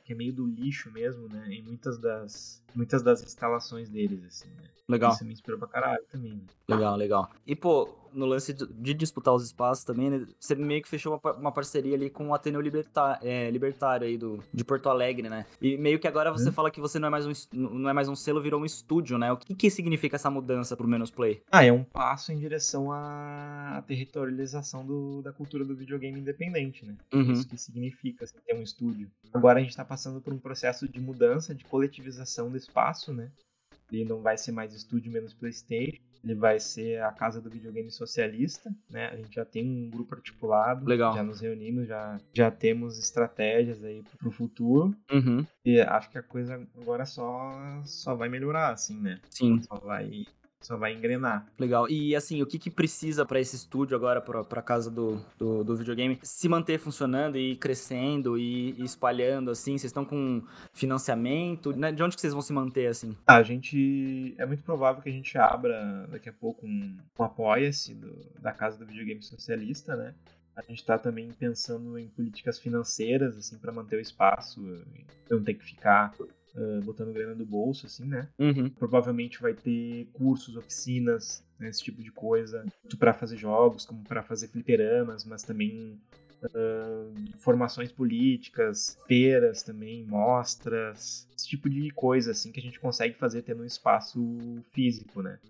que é meio do lixo mesmo, né? Em muitas das, muitas das instalações deles, assim, né? Legal. Isso me inspirou pra caralho também. Né? Legal, legal. E, pô, no lance de disputar os espaços também, né? Você meio que fechou uma, uma parceria ali com o Ateneu Libertar, é, Libertário aí do, de Porto Alegre, né? E meio que agora você hum. fala que você não é mais um, não é mais um selo, virou um estúdio, né? O que, que significa essa mudança pro Menos Play? Ah, é um passo em direção à territorialização do, da cultura do videogame independente, né? Uhum. Isso que significa assim, ter um estúdio. Agora a gente tá passando por um processo de mudança, de coletivização do espaço, né? Ele não vai ser mais estúdio menos PlayStation. Ele vai ser a casa do videogame socialista, né? A gente já tem um grupo articulado, Legal. já nos reunimos, já, já temos estratégias aí pro futuro. Uhum. E acho que a coisa agora só, só vai melhorar, assim, né? Sim. Só vai só vai engrenar. Legal. E assim, o que, que precisa para esse estúdio agora, para casa do, do, do, videogame, se manter funcionando e crescendo e, e espalhando, assim? Vocês estão com financiamento? Né? De onde que vocês vão se manter, assim? Ah, a gente. É muito provável que a gente abra daqui a pouco um, um apoia-se da casa do videogame socialista, né? A gente está também pensando em políticas financeiras, assim, para manter o espaço, não ter que ficar uh, botando grana do bolso, assim, né? Uhum. Provavelmente vai ter cursos, oficinas, né, esse tipo de coisa, tanto para fazer jogos como para fazer fliperamas, mas também Uh, formações políticas, feiras também, mostras, esse tipo de coisa assim que a gente consegue fazer tendo um espaço físico, né?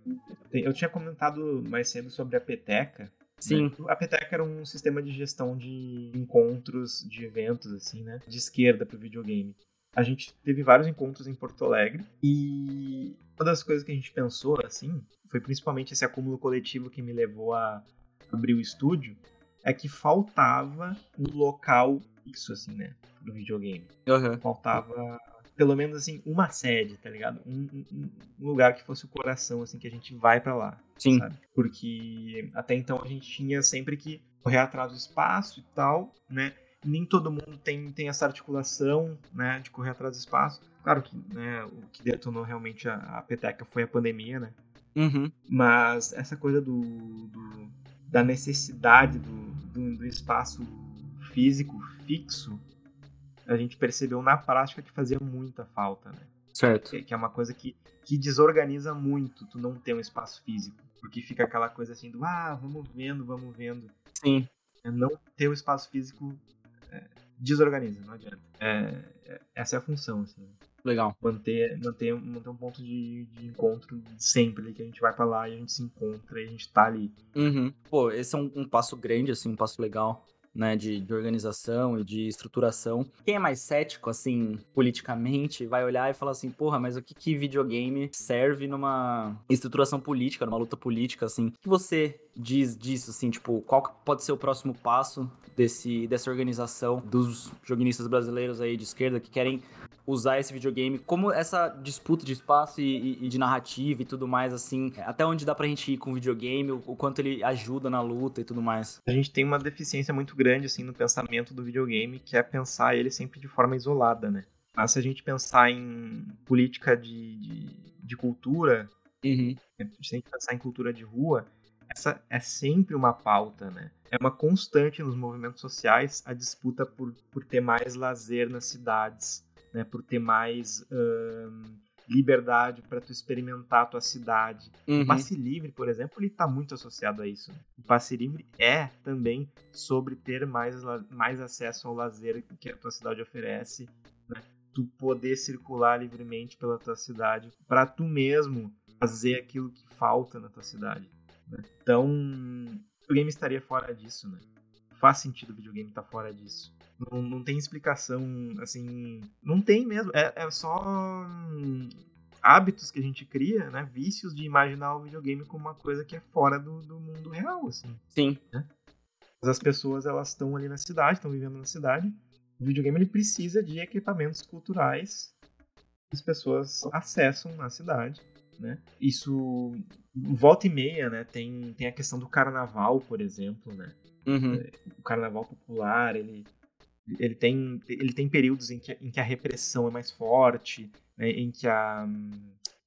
Eu tinha comentado mais cedo sobre a Peteca. Sim. Né? A Peteca era um sistema de gestão de encontros, de eventos assim, né? De esquerda para o videogame a gente teve vários encontros em Porto Alegre e uma das coisas que a gente pensou, assim, foi principalmente esse acúmulo coletivo que me levou a abrir o estúdio, é que faltava um local fixo, assim, né, do videogame. Uhum. Faltava pelo menos assim uma sede, tá ligado? Um, um, um, lugar que fosse o coração, assim, que a gente vai para lá. Sim. Sabe? Porque até então a gente tinha sempre que correr atrás do espaço e tal, né? Nem todo mundo tem, tem essa articulação, né, de correr atrás do espaço. Claro que né, o que detonou realmente a, a peteca foi a pandemia, né? Uhum. Mas essa coisa do, do da necessidade do, do, do, espaço físico fixo, a gente percebeu na prática que fazia muita falta, né? Certo. Que, que é uma coisa que, que desorganiza muito tu não ter um espaço físico. Porque fica aquela coisa assim do, ah, vamos vendo, vamos vendo. Sim. É não ter o espaço físico é, desorganiza, não adianta. É, é, essa é a função, assim. Legal. Manter, manter, manter um ponto de, de encontro sempre, que a gente vai para lá e a gente se encontra e a gente tá ali. Uhum. Pô, esse é um, um passo grande, assim, um passo legal né, de, de, organização e de estruturação. Quem é mais cético, assim, politicamente, vai olhar e falar assim, porra, mas o que, que videogame serve numa estruturação política, numa luta política, assim? O que você diz disso, assim, tipo, qual pode ser o próximo passo desse, dessa organização dos joguistas brasileiros aí de esquerda que querem usar esse videogame, como essa disputa de espaço e, e, e, de narrativa e tudo mais, assim, até onde dá pra gente ir com o videogame, o, o, quanto ele ajuda na luta e tudo mais. A gente tem uma deficiência muito grande, assim, no pensamento do videogame, que é pensar ele sempre de forma isolada, né? Mas se a gente pensar em política de, de, de cultura, uhum. se a gente pensar em cultura de rua, essa é sempre uma pauta, né? É uma constante nos movimentos sociais a disputa por, por ter mais lazer nas cidades, né, por ter mais liberdade para tu experimentar a tua cidade. Uhum. O passe livre, por exemplo, ele está muito associado a isso. Né? O passe livre é também sobre ter mais, mais acesso ao lazer que a tua cidade oferece, né? tu poder circular livremente pela tua cidade para tu mesmo fazer aquilo que falta na tua cidade. Né? Então, o game estaria fora disso, né? Faz sentido o videogame estar tá fora disso. Não, não tem explicação, assim. Não tem mesmo. É, é só hum, hábitos que a gente cria, né? Vícios de imaginar o videogame como uma coisa que é fora do, do mundo real, assim. Sim. Né? As pessoas, elas estão ali na cidade, estão vivendo na cidade. O videogame, ele precisa de equipamentos culturais que as pessoas acessam na cidade, né? Isso, volta e meia, né? Tem, tem a questão do carnaval, por exemplo, né? Uhum. O carnaval popular, ele ele tem, ele tem períodos em que, em que a repressão é mais forte, né, em, que a,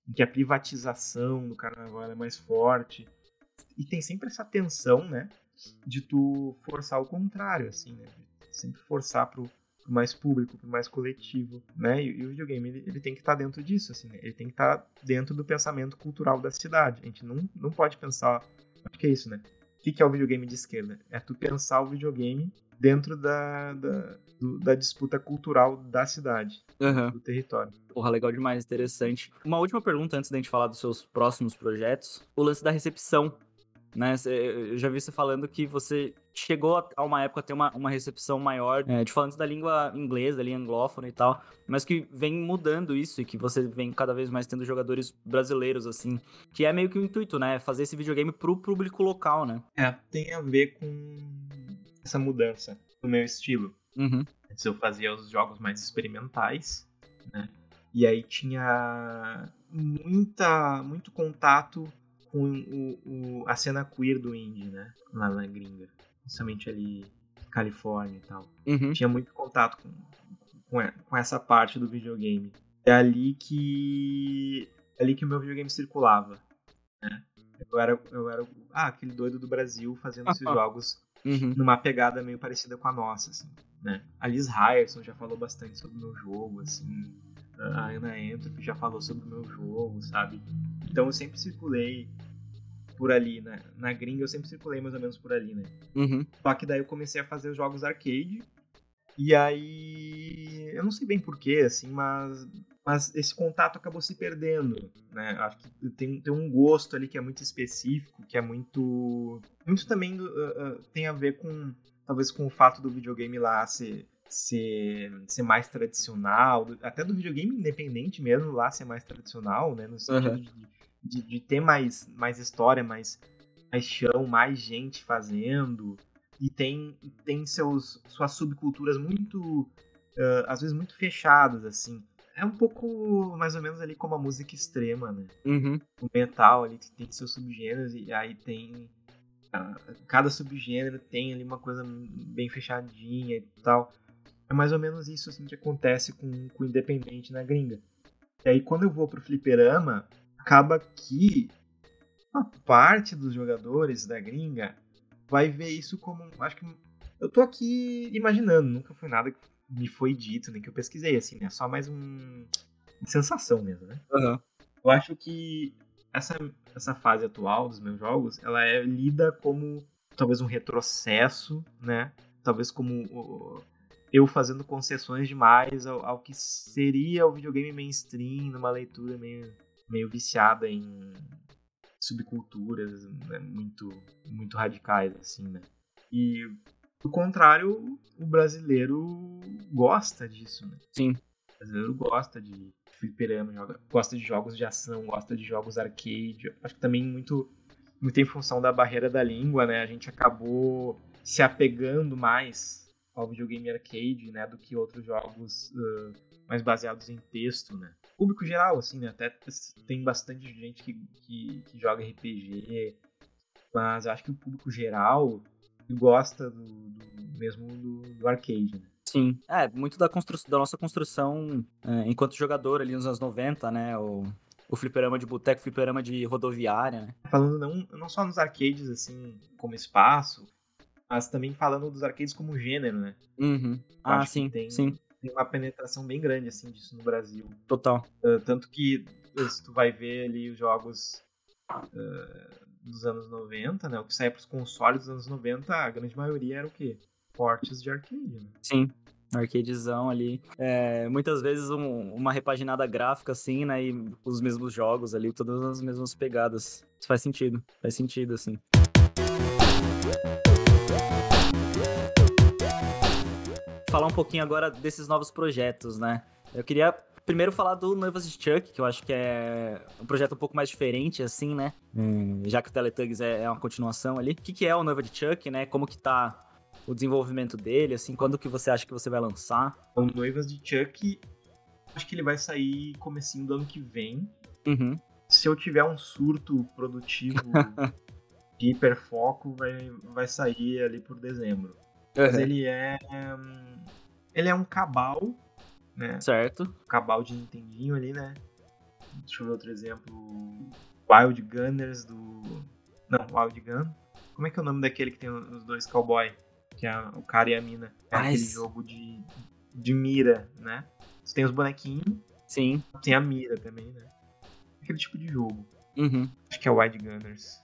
em que a privatização do carnaval é mais forte. E tem sempre essa tensão, né? De tu forçar o contrário, assim, né? Sempre forçar pro, pro mais público, pro mais coletivo, né? E, e o videogame, ele, ele tem que estar tá dentro disso, assim, né? Ele tem que estar tá dentro do pensamento cultural da cidade. A gente não, não pode pensar... Acho que é isso, né? O que, que é o videogame de esquerda? É tu pensar o videogame dentro da, da, do, da disputa cultural da cidade, uhum. do território. Porra, legal demais, interessante. Uma última pergunta antes da gente falar dos seus próximos projetos. O lance da recepção. Né? Eu já vi você falando que você chegou a uma época a ter uma, uma recepção maior é, de falantes da língua inglesa, da língua anglófona e tal, mas que vem mudando isso e que você vem cada vez mais tendo jogadores brasileiros, assim, que é meio que o intuito, né? Fazer esse videogame pro público local, né? É, tem a ver com essa mudança no meu estilo. Uhum. Antes eu fazia os jogos mais experimentais, né? E aí tinha muita, muito contato com o, o, a cena queer do indie, né? Lá na gringa. Principalmente ali Califórnia e tal. Uhum. Tinha muito contato com, com, com essa parte do videogame. É ali que. É ali que o meu videogame circulava. Né? Eu era, eu era ah, aquele doido do Brasil fazendo esses jogos uhum. numa pegada meio parecida com a nossa, assim, né? A Liz Ryerson já falou bastante sobre o meu jogo, assim, a Ana Entropy já falou sobre o meu jogo, sabe? Então eu sempre circulei por ali, né? Na gringa eu sempre circulei mais ou menos por ali, né? Uhum. Só que daí eu comecei a fazer os jogos arcade, e aí eu não sei bem porquê, assim, mas mas esse contato acabou se perdendo, né? Acho que tem, tem um gosto ali que é muito específico, que é muito muito também uh, uh, tem a ver com talvez com o fato do videogame lá ser ser, ser mais tradicional, até do videogame independente mesmo lá ser mais tradicional, né? No sentido uhum. de, de, de, ter mais, mais história, mais, mais chão, mais gente fazendo. E tem, tem seus, suas subculturas muito, uh, às vezes, muito fechadas, assim é um pouco mais ou menos ali como a música extrema, né? Uhum. O metal ali tem seus subgêneros e aí tem cada subgênero tem ali uma coisa bem fechadinha e tal. É mais ou menos isso assim, que acontece com, com o independente na gringa. E aí quando eu vou pro fliperama, acaba que uma parte dos jogadores da gringa vai ver isso como. Acho que. Eu tô aqui imaginando, nunca foi nada que me foi dito, nem que eu pesquisei, assim, né? Só mais um. Uma sensação mesmo, né? Uhum. Eu acho que essa, essa fase atual dos meus jogos, ela é lida como talvez um retrocesso, né? Talvez como eu fazendo concessões demais ao, ao, que seria o videogame mainstream, numa leitura meio, meio viciada em subculturas né? muito, muito radicais, assim, né? E, do contrário, o brasileiro gosta disso, né? Sim. O brasileiro gosta de fliperama, joga, gosta de jogos de ação, gosta de jogos arcade. Acho que também muito, muito em função da barreira da língua, né? A gente acabou se apegando mais ao videogame arcade, né? Do que outros jogos uh, mais baseados em texto, né? Público geral, assim, né? Até tem bastante gente que, que, que joga RPG, mas acho que o público geral gosta do, do mesmo do, do arcade, né? Sim. É, muito da, construção, da nossa construção é, enquanto jogador ali nos anos 90, né? O, o fliperama de boteco, fliperama de rodoviária, né? Falando não, não só nos arcades, assim, como espaço, mas também falando dos arcades como gênero, né? Uhum. Ah, sim, tem, sim. Tem uma penetração bem grande, assim, disso no Brasil. Total. Uh, tanto que se tu vai ver ali os jogos uh, dos anos 90, né? O que saía pros consoles dos anos 90, a grande maioria era o quê? Portes de arcade, né? Sim arcadezão ali. É, muitas vezes um, uma repaginada gráfica, assim, né? E os mesmos jogos ali, todas as mesmas pegadas. Isso faz sentido. Faz sentido, assim. Falar um pouquinho agora desses novos projetos, né? Eu queria primeiro falar do Noivas de Chuck, que eu acho que é um projeto um pouco mais diferente, assim, né? Hum, já que o Teletugs é, é uma continuação ali. O que, que é o Noiva de Chuck, né? Como que tá o desenvolvimento dele, assim, quando que você acha que você vai lançar? O Noivas de Chuck, acho que ele vai sair comecinho do ano que vem. Uhum. Se eu tiver um surto produtivo de hiperfoco, vai, vai sair ali por dezembro. Uhum. Mas ele é... Ele é um cabal, né? Certo. cabal de Nintendinho ali, né? Deixa eu ver outro exemplo. Wild Gunners do... Não, Wild Gun. Como é que é o nome daquele que tem os dois cowboy? que é o cara e a mina. É Mas... aquele jogo de, de mira, né? Você tem os bonequinhos. Sim. Tem a mira também, né? Aquele tipo de jogo. Uhum. Acho que é Wide Gunners.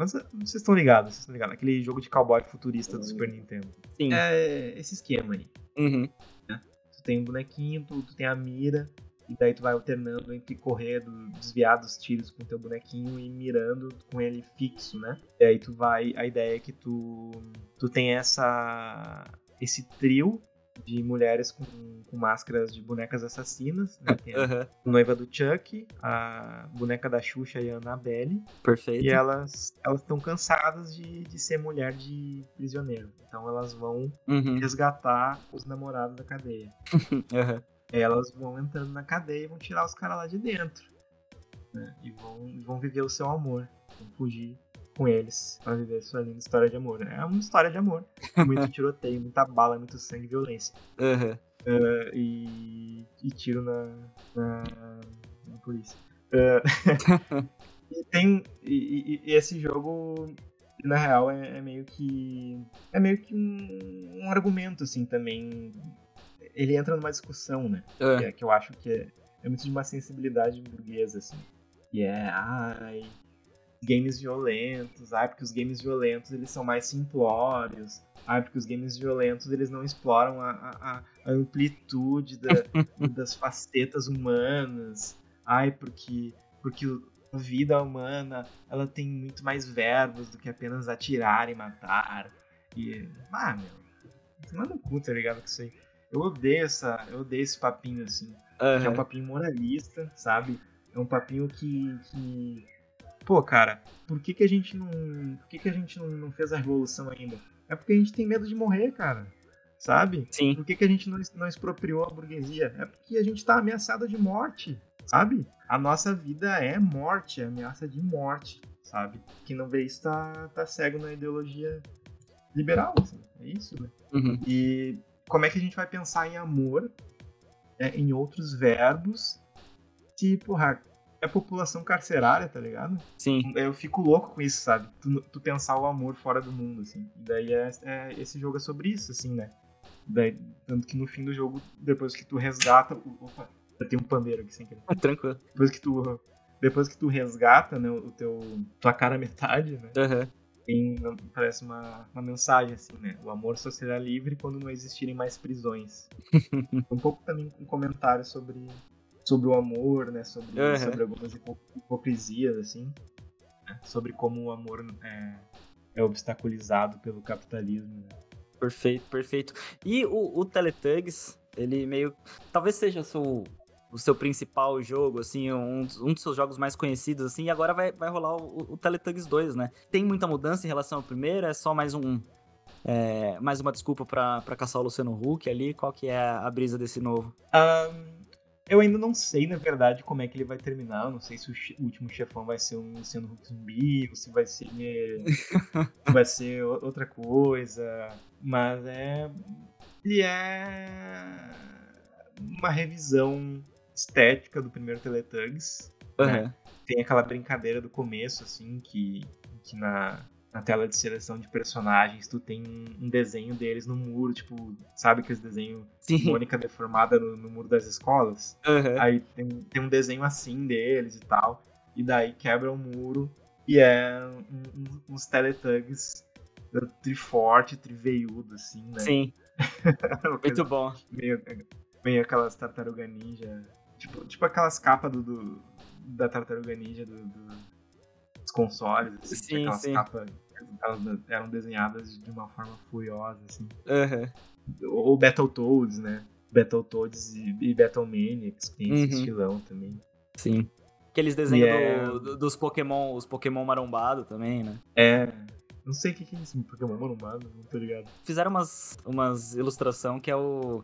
Mas eh, vocês estão ligados, vocês estão ligados. Aquele jogo de cowboy futurista do Super Nintendo. Sim. É esse esquema aí. Uhum. Né? Tu tem um bonequinho, tu, tu tem a mira, e daí tu vai alternando entre correr, desviar dos tiros com teu bonequinho e mirando com ele fixo, né? E aí tu vai. A ideia é que tu, tu tem essa. esse trio de mulheres com, com máscaras de bonecas assassinas, né? Tem a uhum. noiva do Chuck, a boneca da Xuxa e a Annabelle. Perfeito. E elas elas estão cansadas de, de ser mulher de prisioneiro. Então elas vão uhum. resgatar os namorados da cadeia. uhum elas vão entrando na cadeia e vão tirar os caras lá de dentro. Né? E vão, vão viver o seu amor. Vão fugir com eles para viver sua linda história de amor. É uma história de amor. Muito tiroteio, muita bala, muito sangue e violência. Uhum. Uh, e, e, tiro na, na, na polícia. Uh, e tem. E, e, esse jogo, na real, é, é, meio que. É meio que um, um argumento, assim, também ele entra numa discussão, né? É. Que, é, que eu acho que é, é muito de uma sensibilidade burguesa, assim. E é, ai, games violentos, ai, porque os games violentos eles são mais simplórios, ai, porque os games violentos eles não exploram a, a, a amplitude da, das facetas humanas, ai, porque, porque a vida humana ela tem muito mais verbos do que apenas atirar e matar. E, ah, meu, manda um cu, tá ligado? Com isso aí. Eu odeio essa. Eu odeio esse papinho assim. Uhum. Que é um papinho moralista, sabe? É um papinho que. que... Pô, cara, por que, que a gente não. Por que, que a gente não, não fez a revolução ainda? É porque a gente tem medo de morrer, cara. Sabe? Sim. Por que, que a gente não, não expropriou a burguesia? É porque a gente tá ameaçado de morte, sabe? A nossa vida é morte, é ameaça de morte, sabe? Quem não vê isso tá, tá cego na ideologia liberal, assim. É isso, né? Uhum. E como é que a gente vai pensar em amor né, em outros verbos que, porra, é população carcerária, tá ligado? Sim. Eu fico louco com isso, sabe? Tu, tu pensar o amor fora do mundo, assim. E daí é, é- esse jogo é sobre isso, assim, né? Daí, tanto que no fim do jogo, depois que tu resgata. Opa, tenho um pandeiro aqui sem querer. Tranquilo. Depois que tu. Depois que tu resgata, né, o teu. tua cara metade, né? Aham. Tem, parece uma, uma mensagem assim, né? O amor só será livre quando não existirem mais prisões. um pouco também um comentário sobre, sobre o amor, né? Sobre, Uhum. sobre algumas hipo- hipocrisias, assim. né? Sobre como o amor é, é obstaculizado pelo capitalismo. Né? Perfeito, perfeito. E o, o Teletugs, ele meio. Talvez seja o seu, o seu principal jogo, assim, um, dos- um dos seus jogos mais conhecidos, assim, e agora vai, vai rolar o, o Teletugs 2, né? Tem muita mudança em relação ao primeiro, é só mais um. é, mais uma desculpa pra, pra caçar o Luciano Huck ali. Qual que é a brisa desse novo? Ahn, eu ainda não sei, na verdade, como é que ele vai terminar. Eu não sei se o, último chefão vai ser um Luciano Huck zumbi, ou se vai ser. vai ser outra coisa. Mas é. Ele é. Uma revisão estética do primeiro Teletubbies. Aham. Tem aquela brincadeira do começo, assim, que, que na, na tela de seleção de personagens tu tem um desenho deles no muro, tipo, sabe aqueles desenho Sim. Mônica deformada no, no muro das escolas. Aham. Aí tem, tem um desenho assim deles e tal. E daí quebra o muro e é um- um- uns Teletubbies triforte, triveiudo, assim, né? Sim, muito bom. meio, meio aquelas tartaruga ninja. Tipo, tipo aquelas capas do, do- da tartaruga ninja do, do- dos consoles. Assim, Sim, aquelas sim. capas elas eram desenhadas de uma forma furiosa, assim. Aham. Ou Battletoads, né? Battletoads e, e Battlemaniacs, que tem esse Uhum. estilão também. Sim. Aqueles desenhos é- do- do- dos Pokémon, os Pokémon marombado também, né? É. Não sei o que, que é isso, Pokémon marombado, não tô ligado. Fizeram umas, umas ilustração que é o,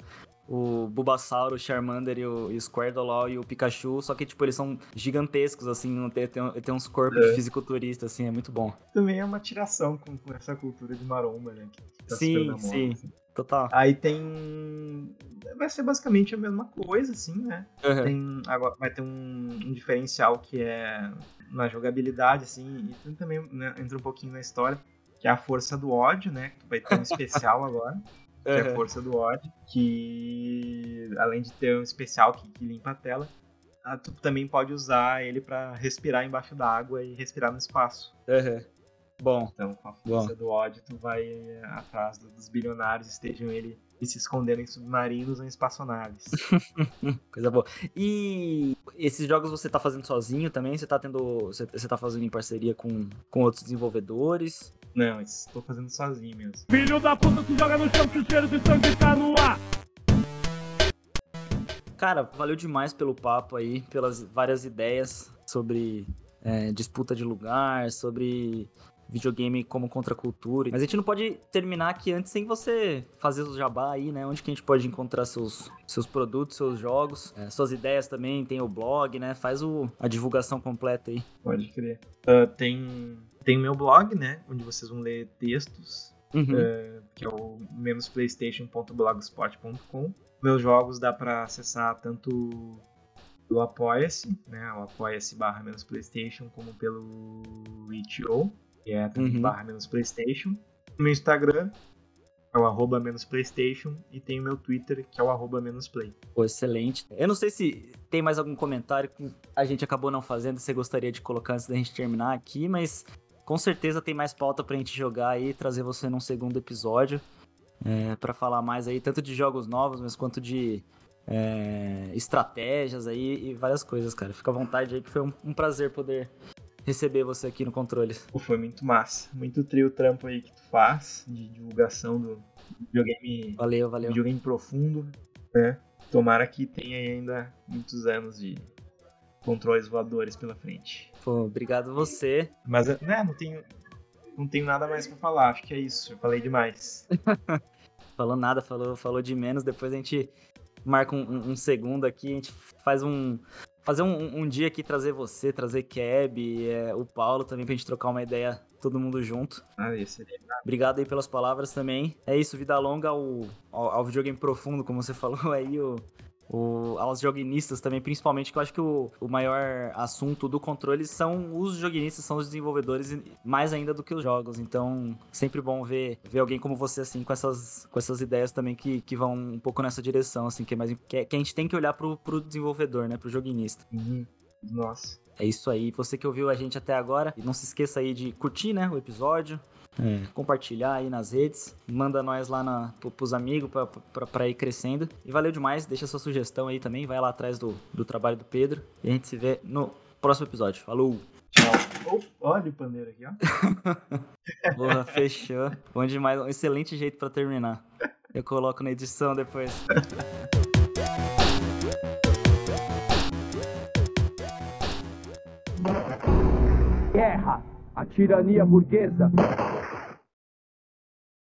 o Bulbasaur, o Charmander e o, e o Squirtle e o Pikachu, só que, tipo, eles são gigantescos, assim, tem, tem, tem uns corpos É. de fisiculturista, assim, é muito bom. Também é uma tiração com, com essa cultura de maromba, né? Tá Sim, moda, sim. assim. Total. Aí tem. Vai ser basicamente a mesma coisa, assim, né? Aham. Tem, agora vai ter um, um diferencial que é na jogabilidade, assim, e também né, entra um pouquinho na história, que é a força do ódio, né? Que vai ter um especial agora, que é a força do ódio, que além de ter um especial que, que limpa a tela, ah, tu também pode usar ele pra respirar embaixo da água e respirar no espaço. Aham. Bom, Então, com a força do ódio, tu vai eh, atrás do- dos bilionários, estejam ele e se escondendo em submarinos ou em espaçonaves. coisa boa. E esses jogos você tá fazendo sozinho também? Você tá tendo. Você, você tá fazendo em parceria com, com outros desenvolvedores? Não, estou fazendo sozinho mesmo. Filho da puta que joga no chão que o cheiro de sangue tá no ar. Cara, valeu demais pelo papo aí, pelas várias ideias sobre é, disputa de lugar, sobre videogame como contracultura. Mas a gente não pode terminar aqui antes sem você fazer o jabá aí, né? Onde que a gente pode encontrar seus, seus produtos, seus jogos, é, suas ideias também, tem o blog, né? Faz o, a divulgação completa aí. Pode crer. Ah, tem tem o meu blog, né? Onde vocês vão ler textos, Uhum. eh, que é o menosplaystation.blogspot.com. Meus jogos dá pra acessar tanto pelo Apoia-se, né? O Apoia-se barra menos Playstation, como pelo itch.io, que é também Uhum. barra menos Playstation. Meu Instagram é o arroba menos Playstation e tem o meu Twitter, que é o arroba menos Play. Pô, excelente. Eu não sei se tem mais algum comentário que a gente acabou não fazendo, você gostaria de colocar antes da gente terminar aqui, mas com certeza tem mais pauta pra gente jogar aí, trazer você num segundo episódio, é, para falar mais aí, tanto de jogos novos, mas quanto de é, estratégias aí e várias coisas, cara. Fica à vontade aí, que foi um, um prazer poder receber você aqui no Controles. Pô, foi muito massa. Muito trio trampo aí que tu faz de divulgação do videogame, Valeu, valeu. videogame profundo, né? Tomara que tenha ainda muitos anos de controles voadores pela frente. Pô, obrigado você. Mas, né, não tenho, não tenho nada mais pra falar. Acho que é isso. Eu falei demais. Falou nada, falou, falou de menos. Depois a gente marca um, um- segundo aqui, a gente faz um fazer um, um dia aqui, trazer você, trazer Keb, é, o Paulo também, pra gente trocar uma ideia, todo mundo junto. Ah, esse seria. Obrigado aí pelas palavras também. É isso, vida longa ao, ao, ao videogame profundo, como você falou aí, o, o, aos joguinistas também, principalmente, que eu acho que o, o maior assunto do controle são os joguinistas, são os desenvolvedores, mais ainda do que os jogos. Então, sempre bom ver, ver alguém como você, assim, com essas, com essas ideias também que, que vão um pouco nessa direção, assim, que, é mais, que, que a gente tem que olhar pro, pro desenvolvedor, né, pro joguinista. Uhum. Nossa. É isso aí. Você que ouviu a gente até agora, e não se esqueça aí de curtir, né, o episódio, é. compartilhar aí nas redes, manda nós lá na, pros amigos pra, pra, pra, ir crescendo. E valeu demais, deixa sua sugestão aí também, vai lá atrás do, do trabalho do Pedro e a gente se vê no próximo episódio. Falou! Tchau. Oh, olha o pandeiro aqui, ó. Porra, fechou. Bom demais, um excelente jeito para terminar. Eu coloco na edição depois. Guerra! A tirania burguesa